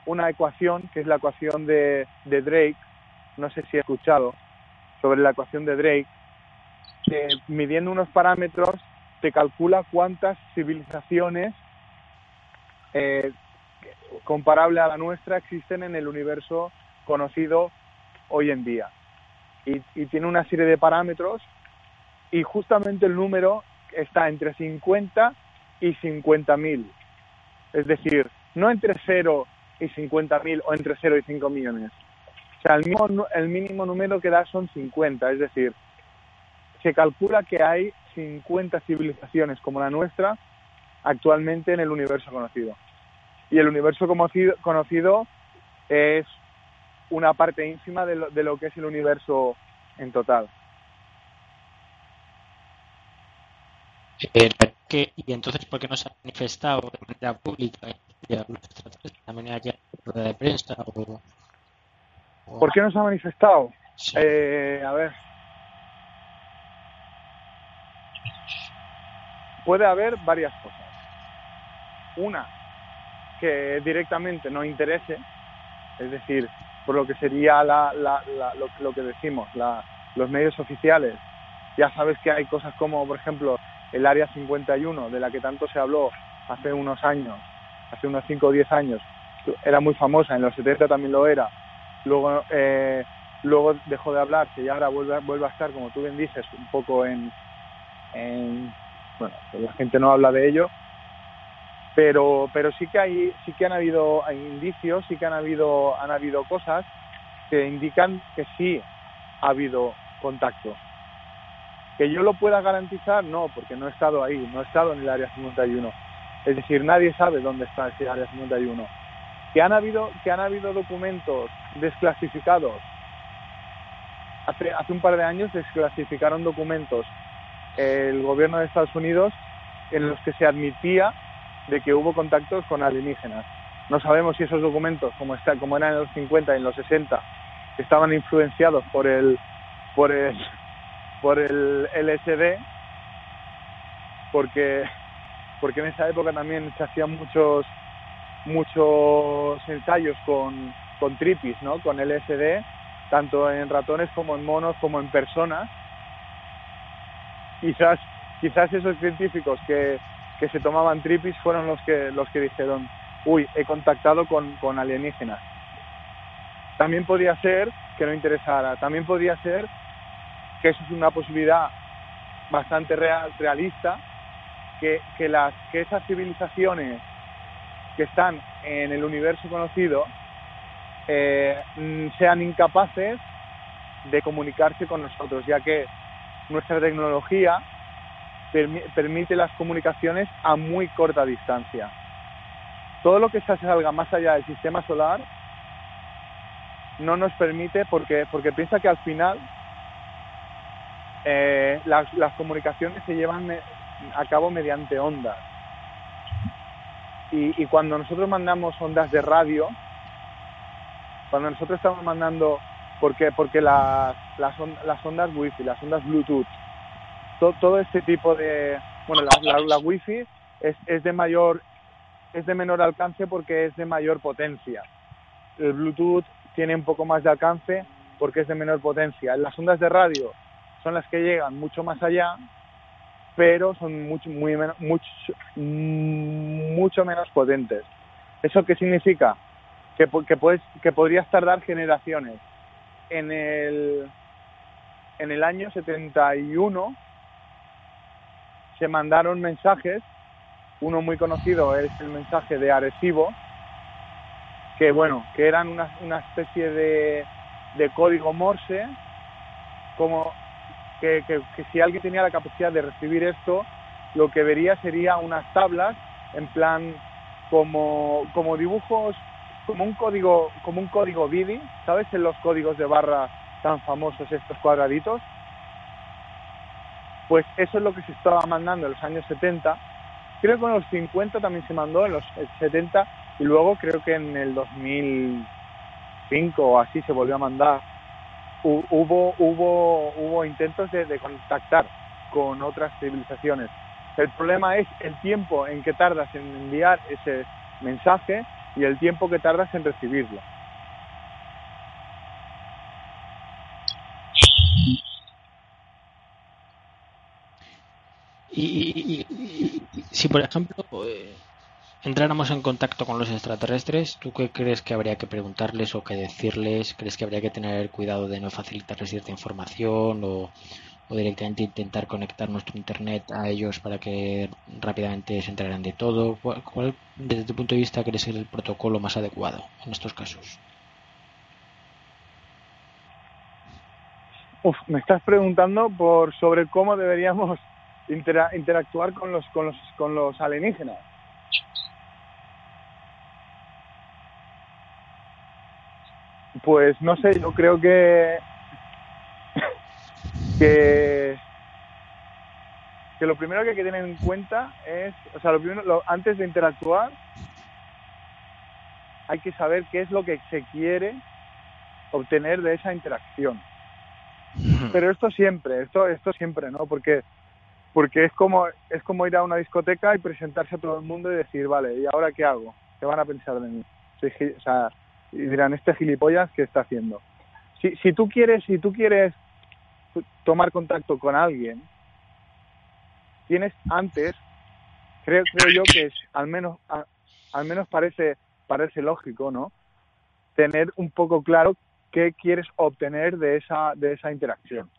[SPEAKER 1] una ecuación que es la ecuación de, de Drake, no sé si he escuchado, sobre la ecuación de Drake, midiendo unos parámetros te calcula cuántas civilizaciones eh, comparable a la nuestra existen en el universo conocido hoy en día. Y, y tiene una serie de parámetros y justamente el número está entre 50 y 50.000. Es decir, no entre 0 y 50.000 o entre 0 y 5 millones. O sea, el el mínimo número que da son 50, es decir, se calcula que hay 50 civilizaciones como la nuestra actualmente en el universo conocido. Y el universo conocido, conocido es una parte ínfima de lo, de lo que es el universo en total.
[SPEAKER 2] Eh, ¿Y entonces por qué no se ha manifestado de manera pública de manera que de prensa? O,
[SPEAKER 1] ¿Por qué no se ha manifestado? Eh, a ver, puede haber varias cosas. Una, que directamente no interese, es decir, por lo que sería la, lo, que decimos, los medios oficiales. Ya sabes que hay cosas como, por ejemplo, el Área 51, de la que tanto se habló hace unos años, hace unos 5 o 10 años, era muy famosa, en los 70 también lo era. Luego, eh, luego dejó de hablarse y ahora vuelve, vuelve a estar, como tú bien dices, un poco en bueno, pues la gente no habla de ello, pero pero sí que hay sí que han habido indicios, sí que han habido han habido cosas que indican que sí ha habido contacto. Que yo lo pueda garantizar, no, porque no he estado ahí, no he estado en el área 51. Es decir, nadie sabe dónde está ese área 51. Que han habido que han habido documentos desclasificados. Hace hace un par de años desclasificaron documentos el gobierno de Estados Unidos en los que se admitía de que hubo contactos con alienígenas. No sabemos si esos documentos, como, está, como eran en los 50 y en los 60, estaban influenciados por el, por el, por el LSD, porque, porque en esa época también se hacían muchos, muchos ensayos con, con tripis, ¿no? con LSD, tanto en ratones como en monos como en personas, quizás quizás esos científicos que, que se tomaban tripis fueron los que los que dijeron uy he contactado con, con alienígenas también podría ser que no interesara también podría ser que eso es una posibilidad bastante real, realista que, que las que esas civilizaciones que están en el universo conocido eh, sean incapaces de comunicarse con nosotros ya que nuestra tecnología permite las comunicaciones a muy corta distancia. Todo lo que se salga más allá del sistema solar no nos permite porque, porque piensa que al final eh, las, comunicaciones se llevan a cabo mediante ondas. Y cuando nosotros mandamos ondas de radio, cuando nosotros estamos mandando porque porque las, las, las ondas wifi, las ondas Bluetooth, todo este tipo de bueno la, la, wifi es, es de mayor es de menor alcance porque es de mayor potencia. El Bluetooth tiene un poco más de alcance porque es de menor potencia. Las ondas de radio son las que llegan mucho más allá, pero son mucho, muy mucho, mucho menos potentes. ¿Eso qué significa? Que, que, puedes, que podrías tardar generaciones en el, en el año 71 se mandaron mensajes. Uno muy conocido es el mensaje de Arecibo, que bueno, que eran una, una especie de, de código Morse, como que, que, si alguien tenía la capacidad de recibir esto, lo que vería sería unas tablas en plan como, como dibujos, como un código, como un código BIDI, ¿sabes? En los códigos de barra tan famosos estos cuadraditos. Pues eso es lo que se estaba mandando en los años 70. Creo que en los 50 también se mandó, en los 70, y luego creo que en el 2005 o así se volvió a mandar. Hubo, hubo, hubo intentos de, de contactar con otras civilizaciones. El problema es el tiempo en que tardas en enviar ese mensaje y el tiempo que tardas en recibirlo.
[SPEAKER 2] Y, y, y, si, por ejemplo, eh, entráramos en contacto con los extraterrestres, ¿tú qué crees que habría que preguntarles o que decirles? ¿Crees que habría que tener cuidado de no facilitarles cierta información o directamente intentar conectar nuestro internet a ellos para que rápidamente se enteraran de todo? ¿Cuál, cuál desde tu punto de vista, crees ser el protocolo más adecuado en estos casos?
[SPEAKER 1] Uf, me estás preguntando por sobre cómo deberíamos intera interactuar con los, con los con los alienígenas. Pues no sé, yo creo que que que lo primero que hay que tener en cuenta es, o sea, lo primero, lo, antes de interactuar, hay que saber qué es lo que se quiere obtener de esa interacción. Pero esto siempre, esto, esto siempre, ¿no? Porque, porque es como, es como ir a una discoteca y presentarse a todo el mundo y decir, vale, ¿y ahora qué hago? ¿Qué van a pensar de mí? O sea, y dirán, este gilipollas, ¿qué está haciendo? Si, si tú quieres, si tú quieres tomar contacto con alguien, tienes antes, creo, creo yo que es, al menos, al menos parece, parece lógico, ¿no? Tener un poco claro qué quieres obtener de esa, de esa interacción.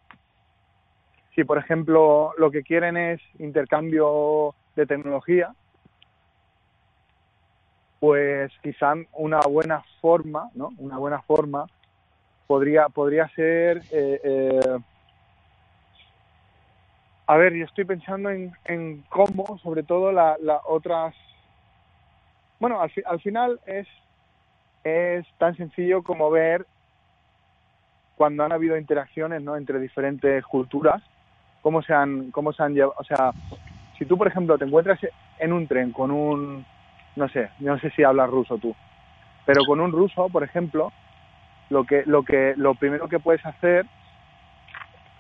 [SPEAKER 1] Si, por ejemplo, lo que quieren es intercambio de tecnología, pues quizá una buena forma, ¿no? Una buena forma podría, podría ser eh, eh, a ver, yo estoy pensando en, en cómo, sobre todo, las la otras... Bueno, al, fi al final es, es tan sencillo como ver cuando han habido interacciones ¿no? entre diferentes culturas, cómo se han, cómo se han llevado, o sea, si tú, por ejemplo, te encuentras en un tren con un, no sé, no sé si hablas ruso tú, pero con un ruso, por ejemplo, lo que, lo que, lo primero que puedes hacer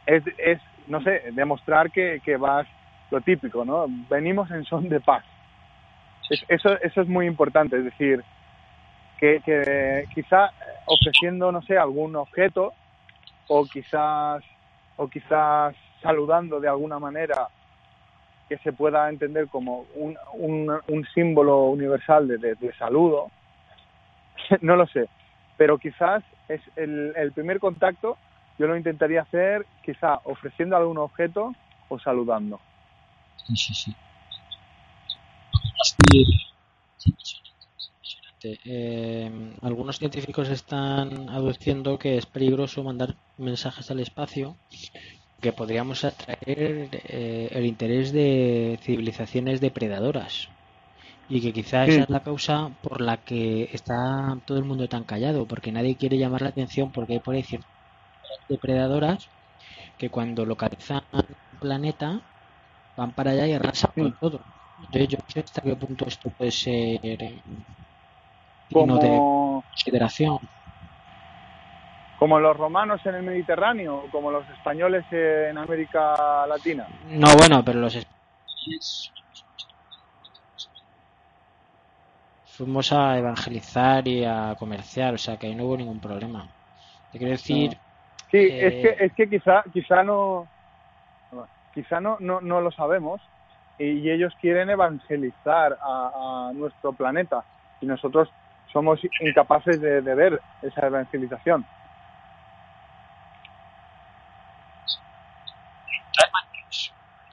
[SPEAKER 1] es, es no sé, demostrar que, que vas lo típico, ¿no? Venimos en son de paz. Es, eso, eso es muy importante, es decir, que, que quizá ofreciendo, no sé, algún objeto o quizás, o quizás saludando de alguna manera que se pueda entender como un, un, un símbolo universal de, de, de, saludo, no lo sé, pero quizás es el, el primer contacto yo lo intentaría hacer quizá ofreciendo algún objeto o saludando.
[SPEAKER 2] Sí, sí, sí. Eh, algunos científicos están aduciendo que es peligroso mandar mensajes al espacio que podríamos atraer eh, el interés de civilizaciones depredadoras y que quizá sí. esa es la causa por la que está todo el mundo tan callado porque nadie quiere llamar la atención porque hay por ahí cierto depredadoras que cuando localizan un planeta van para allá y arrasan con todo. Entonces yo no sé hasta qué punto esto puede ser
[SPEAKER 1] como
[SPEAKER 2] de consideración.
[SPEAKER 1] Como los romanos en el Mediterráneo, o como los españoles en América Latina.
[SPEAKER 2] No, bueno, pero los españoles fuimos a evangelizar y a comerciar, o sea que ahí no hubo ningún problema. Te quiero decir,
[SPEAKER 1] Sí, eh... es que es que quizá quizá no quizá no no, no lo sabemos y ellos quieren evangelizar a, a nuestro planeta y nosotros somos incapaces de, de ver esa evangelización.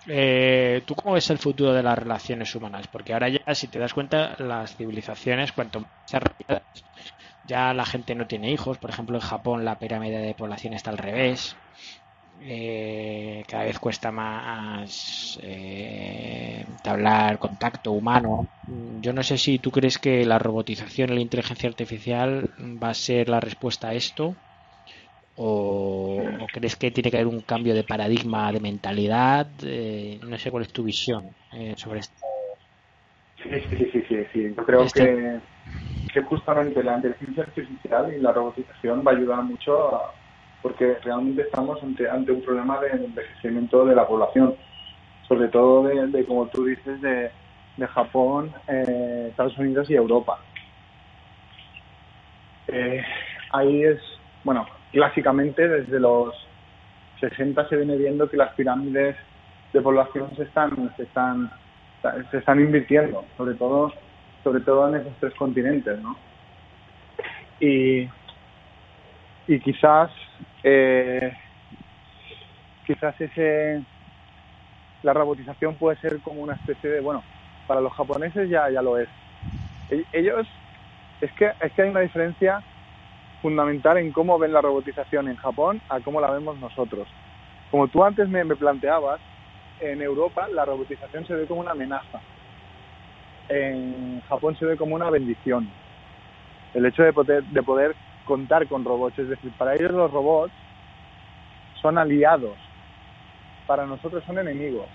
[SPEAKER 2] eh, ¿tú cómo ves el futuro de las relaciones humanas? Porque ahora ya, si te das cuenta, las civilizaciones, cuanto más ya la gente no tiene hijos. Por ejemplo, en Japón la pirámide de población está al revés. Eh, cada vez cuesta más eh, hablar contacto humano. Yo no sé si tú crees que la robotización y la inteligencia artificial va a ser la respuesta a esto o, crees que tiene que haber un cambio de paradigma, de mentalidad. Eh, no sé cuál es tu visión eh, sobre esto.
[SPEAKER 1] Sí, sí, sí, sí, sí. Yo creo este que, que justamente la inteligencia artificial y la robotización va a ayudar mucho a porque realmente estamos ante, ante un problema de envejecimiento de la población, sobre todo de, como tú dices, de, de Japón, eh, Estados Unidos y Europa. Eh, ahí es, bueno, clásicamente desde los 60 se viene viendo que las pirámides de población se están, se están, se están invirtiendo, sobre todo, sobre todo en esos tres continentes, ¿no? Y, y quizás eh, quizás ese la robotización puede ser como una especie de bueno para los japoneses ya ya lo es. E-, ellos es que es que hay una diferencia fundamental en cómo ven la robotización en Japón a cómo la vemos nosotros. Como tú antes me, me planteabas en Europa la robotización se ve como una amenaza en Japón se ve como una bendición el hecho de poder de poder contar con robots. Es decir, para ellos los robots son aliados, para nosotros son enemigos.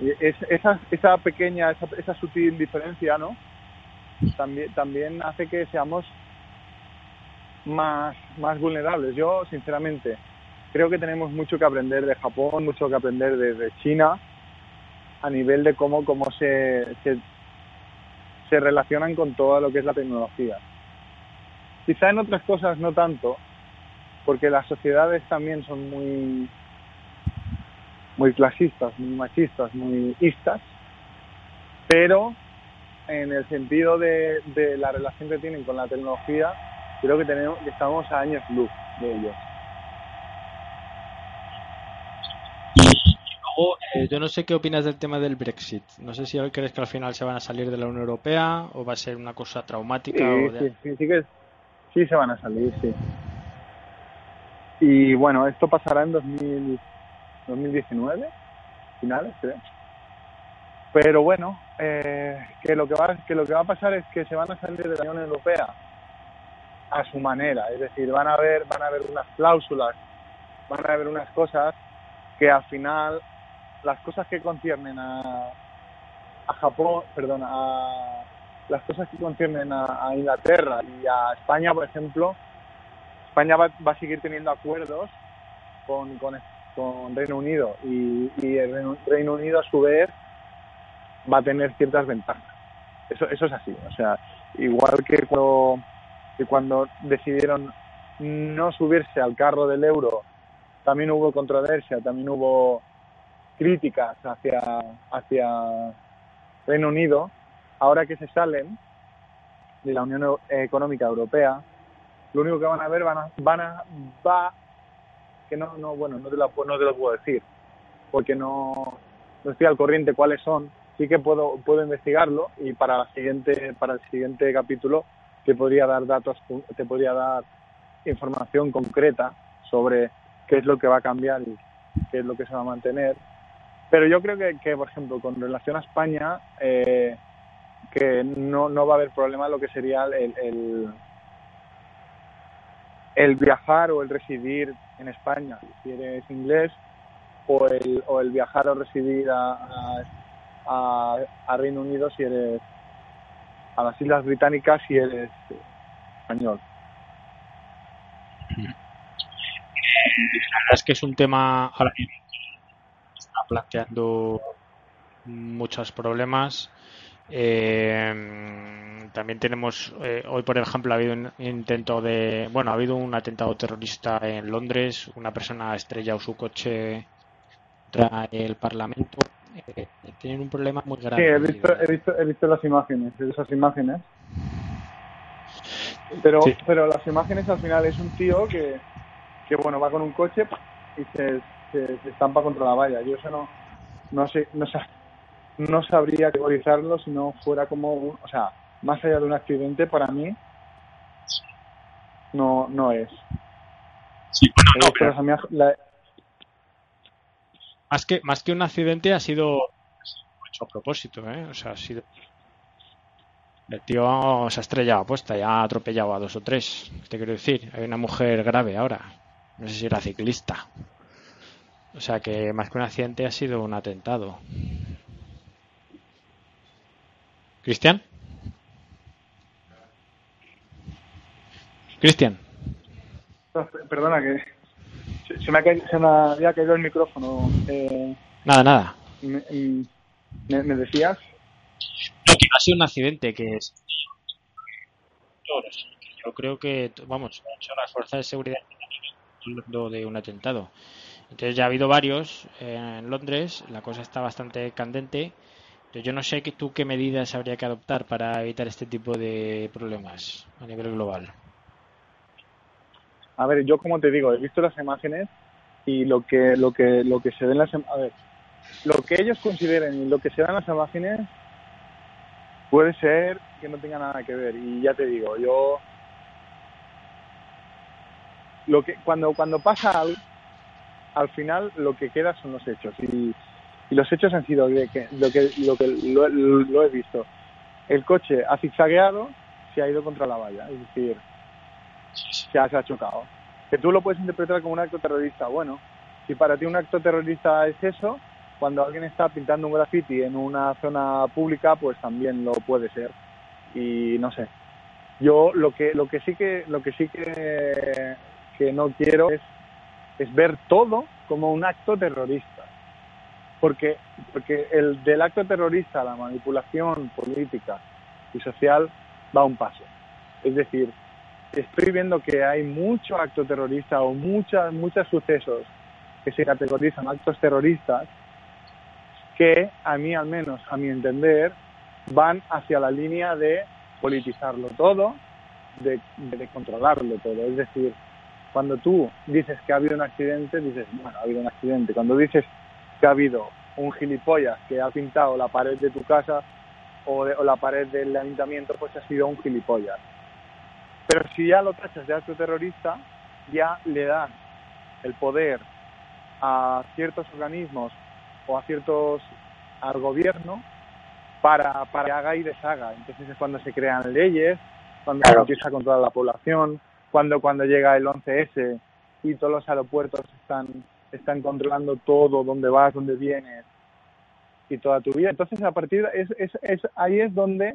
[SPEAKER 1] Y esa, esa pequeña, esa, esa sutil diferencia, ¿no? También, también hace que seamos más, más vulnerables. Yo, sinceramente, creo que tenemos mucho que aprender de Japón, mucho que aprender de, China, a nivel de cómo, cómo se, se, relacionan con todo lo que es la tecnología. Quizá en otras cosas no tanto, porque las sociedades también son muy muy clasistas, muy machistas, muy istas, pero en el sentido de, la relación que tienen con la tecnología, creo que tenemos que estamos a años luz de ellos.
[SPEAKER 2] Eh, yo no sé qué opinas del tema del Brexit. No sé si crees que al final se van a salir de la Unión Europea o va a ser una cosa traumática.
[SPEAKER 1] Sí, sí, sí, que Sí, se van a salir, sí. Y bueno, esto pasará en 2000, 2019, finales, creo. Pero bueno, eh, que lo que va que lo que va a pasar es que se van a salir de la Unión Europea a su manera, es decir, van a haber van a haber unas cláusulas, van a haber unas cosas que al final las cosas que conciernen a a Japón, perdón, a las cosas que conciernen a, Inglaterra y a España, por ejemplo, España va, a seguir teniendo acuerdos con, con, Reino Unido y, el Reino, Unido a su vez va a tener ciertas ventajas. Eso, eso es así. O sea, igual que cuando, que cuando decidieron no subirse al carro del euro, también hubo controversia, también hubo críticas hacia, hacia Reino Unido, ahora que se salen de la Unión Económica Europea, lo único que van a ver van a, van a va que no no bueno no te lo, no te lo puedo decir porque no, no estoy al corriente cuáles son sí que puedo puedo investigarlo y para la siguiente para el siguiente capítulo te podría dar datos te podría dar información concreta sobre qué es lo que va a cambiar y qué es lo que se va a mantener pero yo creo que, por ejemplo con relación a España eh, que no, no va a haber problema lo que sería el, el, viajar o el residir en España, si eres inglés, o el, o el viajar o residir a, a, Reino Unido si eres a las Islas Británicas si eres español.
[SPEAKER 2] La verdad es que es un tema está planteando muchos problemas eh, también tenemos, eh, hoy por ejemplo, ha habido un intento de, bueno, ha habido un atentado terrorista en Londres, una persona ha estrellado su coche contra el Parlamento. Eh, tienen un problema muy grave.
[SPEAKER 1] Sí, he visto, he visto, he visto las imágenes, esas imágenes. Pero, pero las imágenes al final es un tío que, que bueno, va con un coche y se, se, estampa contra la valla. Yo eso no, no sé, no, no sabría categorizarlo si no fuera como, un, o sea, más allá de un accidente para mí no no es.
[SPEAKER 3] Sí, bueno, no,
[SPEAKER 2] más que más que un accidente ha sido hecho a propósito, ¿eh? O sea, ha sido el tío se ha estrellado puesta y ha atropellado a dos o tres. Te quiero decir, hay una mujer grave ahora. No sé si era ciclista. O sea que más que un accidente ha sido un atentado. ¿Cristian? Cristian.
[SPEAKER 1] Perdona que se me, ha caído, se me había caído el micrófono. Eh,
[SPEAKER 2] nada, nada.
[SPEAKER 1] Me, me, decías?
[SPEAKER 2] No, que ha sido un accidente que es. Yo creo que, vamos, son las fuerzas de seguridad de un atentado. Entonces ya ha habido varios en Londres, la cosa está bastante candente. yo no sé que tú qué medidas habría que adoptar para evitar este tipo de problemas a nivel global.
[SPEAKER 1] A ver, yo como te digo, he visto las imágenes y lo que lo que lo que se ve en las a ver, lo que ellos consideren y lo que se en las imágenes puede ser que no tenga nada que ver y ya te digo, yo lo que cuando cuando pasa algo al final lo que queda son los hechos. Y, los hechos han sido de que, lo que lo que lo, he visto. El coche ha zigzagueado se ha ido contra la valla es decir se ha, chocado. Que tú lo puedes interpretar como un acto terrorista. Bueno si para ti un acto terrorista es eso cuando alguien está pintando un graffiti en una zona pública pues también lo puede ser. Y no sé. Yo lo que lo que sí que lo que sí que que no quiero es es ver todo como un acto terrorista. Porque, porque el del acto terrorista la manipulación política y social va un paso. Es decir, estoy viendo que hay mucho acto terrorista o muchas, muchos sucesos que se categorizan actos terroristas que a mí al menos, a mi entender, van hacia la línea de politizarlo todo, de controlarlo todo. Es decir, cuando tú dices que ha habido un accidente, dices, bueno, ha habido un accidente. Cuando dices que ha habido un gilipollas que ha pintado la pared de tu casa o, la pared del ayuntamiento, pues ha sido un gilipollas. Pero si ya lo tachas de acto terrorista, ya le dan el poder a ciertos organismos o a ciertos al gobierno para, para que haga y deshaga. Entonces es cuando se crean leyes, cuando se empieza a controlar la población, cuando cuando llega el 11S y todos los aeropuertos están están controlando todo, dónde vas, dónde vienes y toda tu vida. Entonces, a partir de es, es, es ahí es donde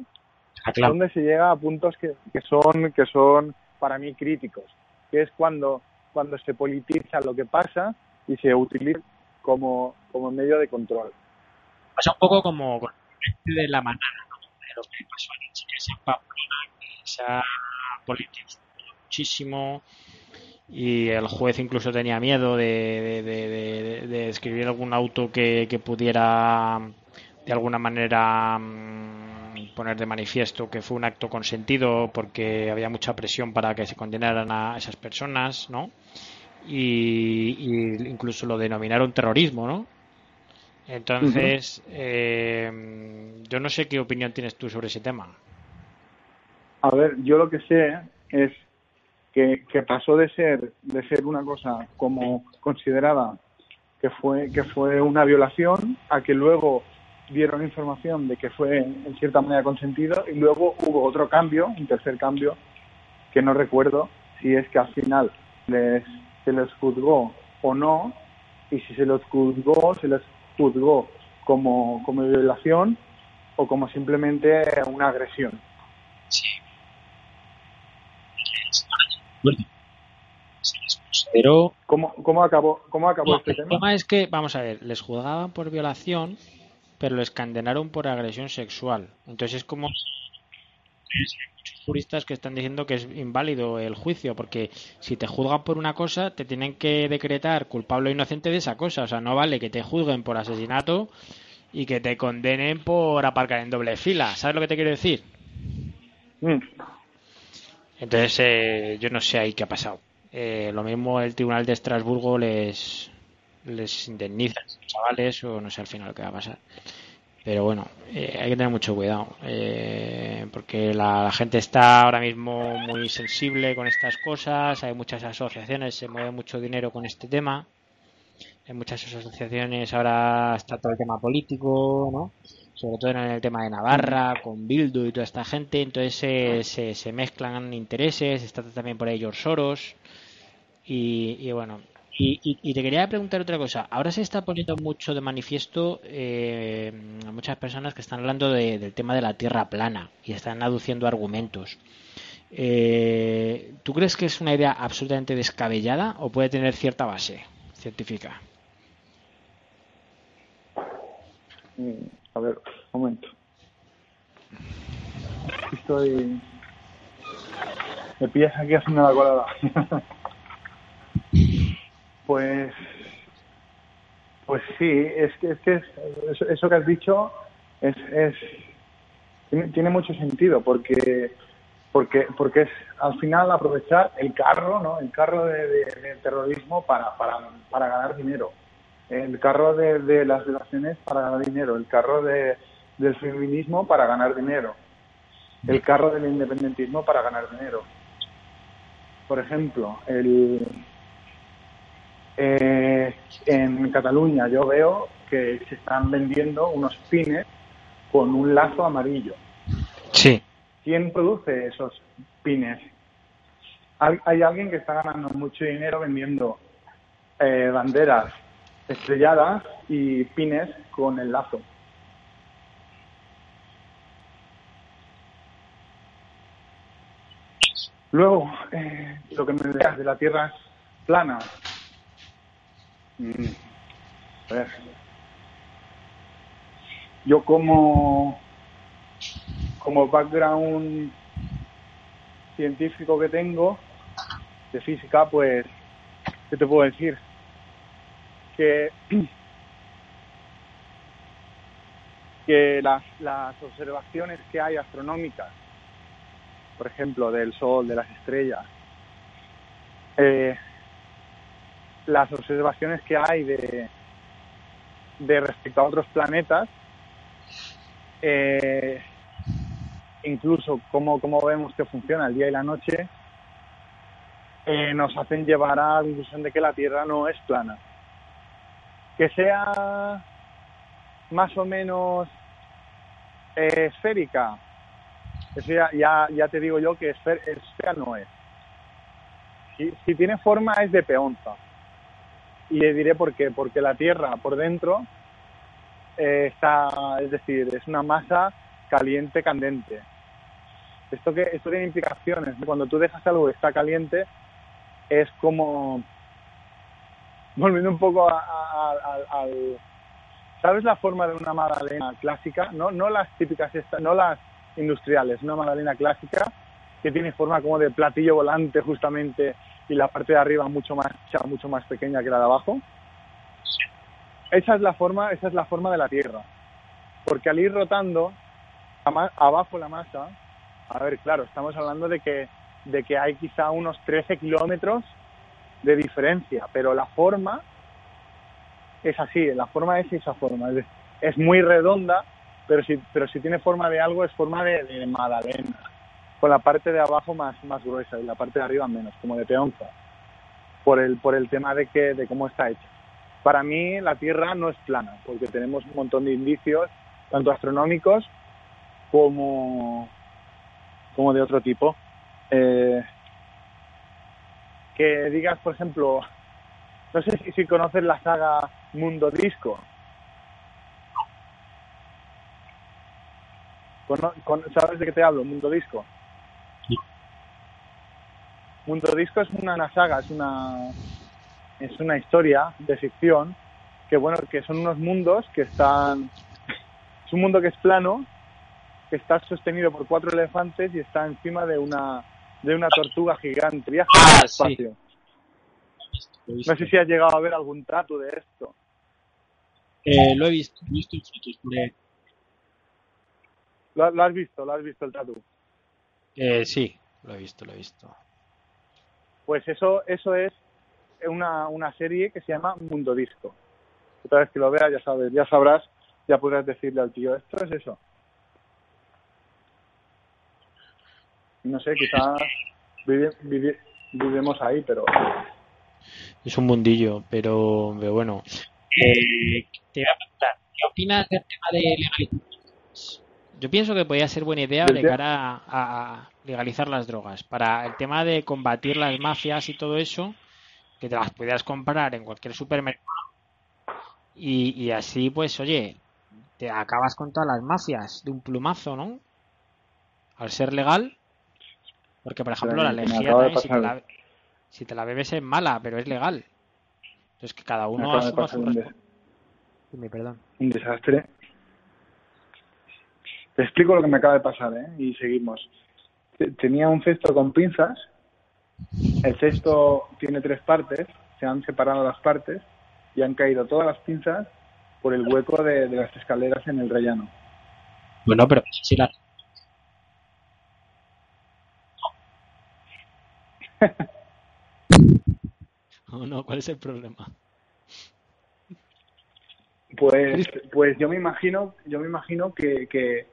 [SPEAKER 1] ah, donde se llega a puntos que, que son que son para mí críticos, que es cuando cuando se politiza lo que pasa y se utiliza como, como medio de control.
[SPEAKER 2] Pasa un poco como de la manada, ¿no? de lo que pasó en que se ha politizado muchísimo y el juez incluso tenía miedo de, de, escribir algún auto que, pudiera de alguna manera mm, poner de manifiesto que fue un acto consentido porque había mucha presión para que se condenaran a esas personas, ¿no? Y, incluso lo denominaron terrorismo, ¿no? Entonces, eh, yo no sé qué opinión tienes tú sobre ese tema.
[SPEAKER 1] A ver, yo lo que sé es que, pasó de ser de ser una cosa como considerada que fue que fue una violación a que luego dieron información de que fue en cierta manera consentido y luego hubo otro cambio, un tercer cambio que no recuerdo si es que al final les, se les juzgó o no y si se les juzgó se les juzgó como, como violación o como simplemente una agresión.
[SPEAKER 2] Sí, pero
[SPEAKER 1] ¿Cómo, cómo acabó, cómo acabó este
[SPEAKER 2] tema? El tema es que, vamos a ver, les juzgaban por violación, pero les condenaron por agresión sexual. Entonces es como hay muchos juristas que están diciendo que es inválido el juicio, porque si te juzgan por una cosa, te tienen que decretar culpable o inocente de esa cosa. O sea, no vale que te juzguen por asesinato y que te condenen por aparcar en doble fila. ¿Sabes lo que te quiero decir? Mm. Entonces, eh, yo no sé ahí qué ha pasado. Eh, lo mismo el Tribunal de Estrasburgo les, les indemnizan los chavales o no sé al final que va a pasar. Pero bueno, eh, hay que tener mucho cuidado, eh, porque la, gente está ahora mismo muy sensible con estas cosas, hay muchas asociaciones, se mueve mucho dinero con este tema, hay muchas asociaciones, ahora está todo el tema político, ¿no? Sobre todo en el tema de Navarra, con Bildu y toda esta gente, entonces se, se, mezclan intereses, está también por ahí George Soros, y, bueno, y, te quería preguntar otra cosa. Ahora se está poniendo mucho de manifiesto eh, a muchas personas que están hablando del tema de la tierra plana y están aduciendo argumentos. Eh, ¿Tú crees que es una idea absolutamente descabellada o puede tener cierta base científica?
[SPEAKER 1] Mm, a ver, un momento. Estoy. Me pillas aquí haciendo la colada. pues. Pues sí, es que, es que eso, que has dicho es, es tiene, mucho sentido porque porque porque es al final aprovechar el carro, ¿no? El carro de, terrorismo para, para, para ganar dinero el carro de, las relaciones para ganar dinero, el carro de, del feminismo para ganar dinero, el carro del independentismo para ganar dinero. Por ejemplo, el, eh, en Cataluña yo veo que se están vendiendo unos pines con un lazo amarillo.
[SPEAKER 2] Sí.
[SPEAKER 1] ¿Quién produce esos pines? Hay, alguien que está ganando mucho dinero vendiendo eh, banderas estrelladas y pines con el lazo. Luego, eh, lo que me decías de la Tierra es plana. Mm, a ver. Yo como, como background científico que tengo de física, pues, ¿qué te puedo decir? Que, las, observaciones que hay astronómicas, por ejemplo, del Sol, de las estrellas, eh, las observaciones que hay de, respecto a otros planetas, eh, incluso cómo, cómo vemos que funciona el día y la noche, eh, nos hacen llevar a la conclusión de que la Tierra no es plana que sea más o menos eh, esférica, eso ya, ya, te digo yo que esfera no es. Si, tiene forma es de peonza. Y le diré por qué. Porque la Tierra por dentro eh, está, es decir, es una masa caliente, candente. Esto, que, esto tiene implicaciones. Cuando tú dejas algo que está caliente, es como volviendo un poco al... ¿Sabes la forma de una magdalena clásica? No, no las típicas, no las industriales, una magdalena clásica que tiene forma como de platillo volante justamente y la parte de arriba mucho más mucho más pequeña que la de abajo. Esa es la forma, esa es la forma de la Tierra. Porque al ir rotando abajo la masa, a ver, claro, estamos hablando de que de que hay quizá unos 13 kilómetros de diferencia, pero la forma es así, la forma es esa forma, es, muy redonda, pero si, pero si tiene forma de algo es forma de, de magdalena, con la parte de abajo más, más gruesa y la parte de arriba menos, como de peonza, por el, por el tema de, que, de cómo está hecha. Para mí la Tierra no es plana, porque tenemos un montón de indicios, tanto astronómicos como, como de otro tipo. Eh, que digas, por ejemplo, no sé si, conoces la saga Mundo Disco. ¿Sabes de qué te hablo? Mundo Disco. Mundo Disco es una, saga, es una es una historia de ficción que bueno, que son unos mundos que están es un mundo que es plano, que está sostenido por cuatro elefantes y está encima de una de una tortuga gigante. Viaja ah, al espacio. No sé si has llegado a ver algún trato de esto.
[SPEAKER 2] Eh, lo he visto, he visto
[SPEAKER 1] ¿Lo, ¿Lo, has visto? ¿Lo has visto el tatu?
[SPEAKER 2] Eh, sí, lo he visto, lo he visto.
[SPEAKER 1] Pues eso, eso es una, una serie que se llama Mundo Disco. Otra vez que lo veas ya sabes, ya sabrás, ya podrás decirle al tío, esto es eso. No sé, quizás vivimos ahí, pero...
[SPEAKER 2] Es un mundillo, pero, bueno. Eh, te voy a preguntar, ¿qué opinas del tema de legalización? Yo pienso que podría ser buena idea de cara a, legalizar las drogas. Para el tema de combatir las mafias y todo eso, que te las pudieras comprar en cualquier supermercado. Y, así, pues, oye, te acabas con todas las mafias de un plumazo, ¿no? Al ser legal. Porque, por ejemplo, la lejía si, te la, si te la bebes es mala, pero es legal. Entonces, que cada uno asuma su
[SPEAKER 1] Dime, perdón. Un desastre. Te explico lo que me acaba de pasar, ¿eh? Y seguimos. Tenía un cesto con pinzas. El cesto tiene tres partes. Se han separado las partes y han caído todas las pinzas por el hueco de, las escaleras en el rellano.
[SPEAKER 2] Bueno, pero si la... no, no, ¿cuál es el problema?
[SPEAKER 1] Pues, pues yo me imagino, yo me imagino que, que,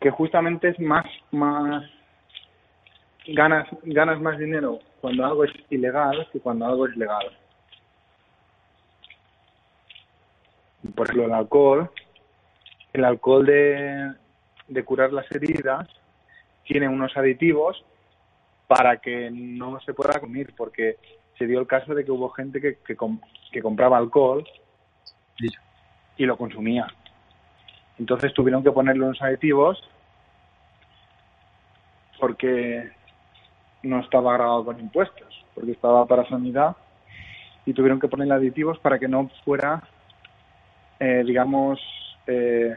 [SPEAKER 1] que justamente es más, más ganas, ganas más dinero cuando algo es ilegal que cuando algo es legal. Por ejemplo, el alcohol, el alcohol de, de curar las heridas tiene unos aditivos para que no se pueda comer, porque se dio el caso de que hubo gente que, que, que compraba alcohol y lo consumía. Entonces tuvieron que ponerle unos aditivos porque no estaba grabado con impuestos, porque estaba para sanidad y tuvieron que ponerle aditivos para que no fuera, eh, digamos, eh,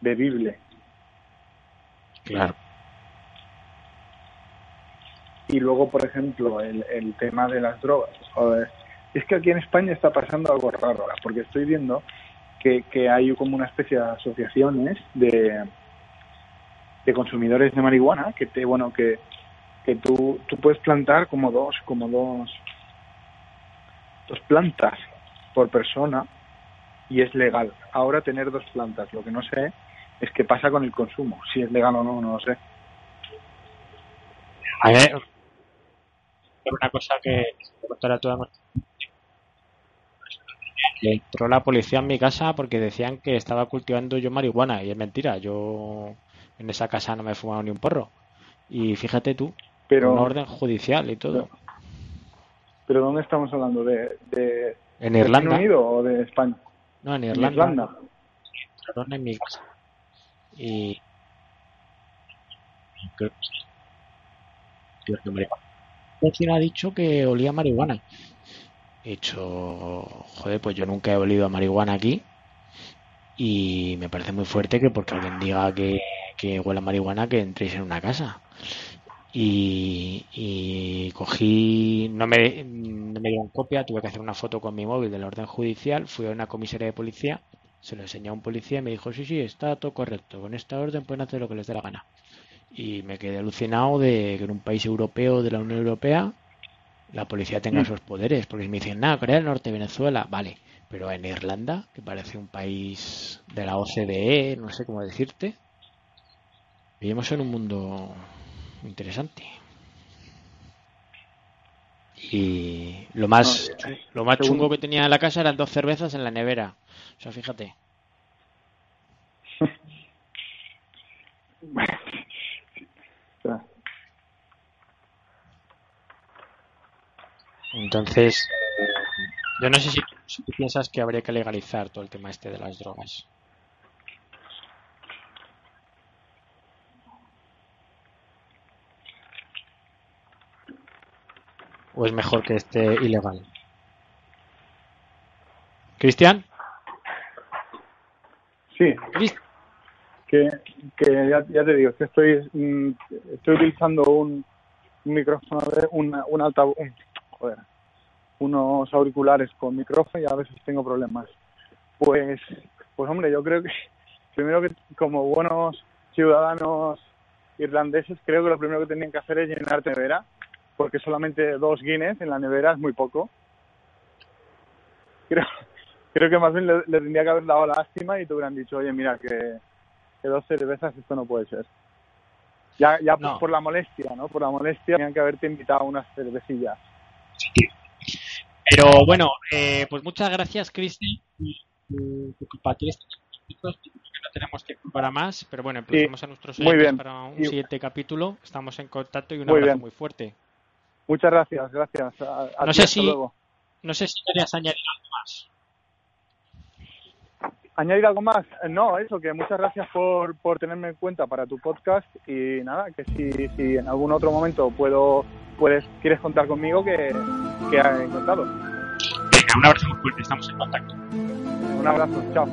[SPEAKER 1] bebible.
[SPEAKER 2] Claro.
[SPEAKER 1] Y luego, por ejemplo, el, el tema de las drogas. Es que aquí en España está pasando algo raro, porque estoy viendo que, que hay como una especie de asociaciones de, de consumidores de marihuana que te bueno que, que tú, tú puedes plantar como dos como dos dos plantas por persona y es legal ahora tener dos plantas lo que no sé es qué pasa con el consumo si es legal o no no lo sé
[SPEAKER 2] una cosa que contar a toda le entró la policía en mi casa porque decían que estaba cultivando yo marihuana y es mentira. Yo en esa casa no me he fumado ni un porro. Y fíjate tú, pero, un orden judicial y todo.
[SPEAKER 1] Pero, ¿dónde estamos hablando? ¿De, de
[SPEAKER 2] en Irlanda?
[SPEAKER 1] Reino Unido o de España?
[SPEAKER 2] No, en Irlanda. ¿En Irlanda? en mi casa. Y... Creo que ha dicho que olía marihuana. He hecho, joder, pues yo nunca he olido a marihuana aquí y me parece muy fuerte que porque alguien diga que, que huele a marihuana que entréis en una casa. Y, cogí, no me, no me dieron copia, tuve que hacer una foto con mi móvil del orden judicial, fui a una comisaría de policía, se lo enseñé a un policía y me dijo, sí, sí, está todo correcto, con esta orden pueden hacer lo que les dé la gana. Y me quedé alucinado de que en un país europeo de la Unión Europea la policía tenga mm. esos poderes, porque me dicen, nada, Corea del Norte, Venezuela, vale, pero en Irlanda, que parece un país de la OCDE, no sé cómo decirte, vivimos en un mundo interesante. Y lo más, lo más chungo que tenía en la casa eran dos cervezas en la nevera. O sea, fíjate. Entonces, yo no sé si, tú piensas que habría que legalizar todo el tema este de las drogas. ¿O es mejor que esté ilegal? ¿Cristian?
[SPEAKER 1] Sí. Que, que ya, te digo, que estoy, mm, estoy utilizando un, micrófono, un, un unos auriculares con micrófono y a veces tengo problemas. Pues, pues hombre, yo creo que primero que como buenos ciudadanos irlandeses, creo que lo primero que tenían que hacer es llenar nevera, porque solamente dos Guinness en la nevera es muy poco. Creo, creo que más bien le, tendría que haber dado lástima y te hubieran dicho, oye, mira, que, que dos cervezas esto no puede ser. Ya, ya por la molestia, ¿no? Por la molestia tenían que haberte invitado a unas cervecillas.
[SPEAKER 2] Pero bueno, eh, pues muchas gracias, Cristi. No tenemos tiempo para más, pero bueno, empezamos a nuestros oyentes para un siguiente capítulo. Estamos en contacto y un abrazo muy fuerte.
[SPEAKER 1] Muchas gracias, gracias.
[SPEAKER 2] no, sé si, no sé si querías añadir algo más.
[SPEAKER 1] ¿Añadir algo más? Eh, no, eso, que muchas gracias por, por tenerme en cuenta para tu podcast y nada, que si, si en algún otro momento puedo, puedes, quieres contar conmigo, que, que he contado.
[SPEAKER 2] Venga, un abrazo fuerte, estamos en contacto.
[SPEAKER 1] Un abrazo, chao.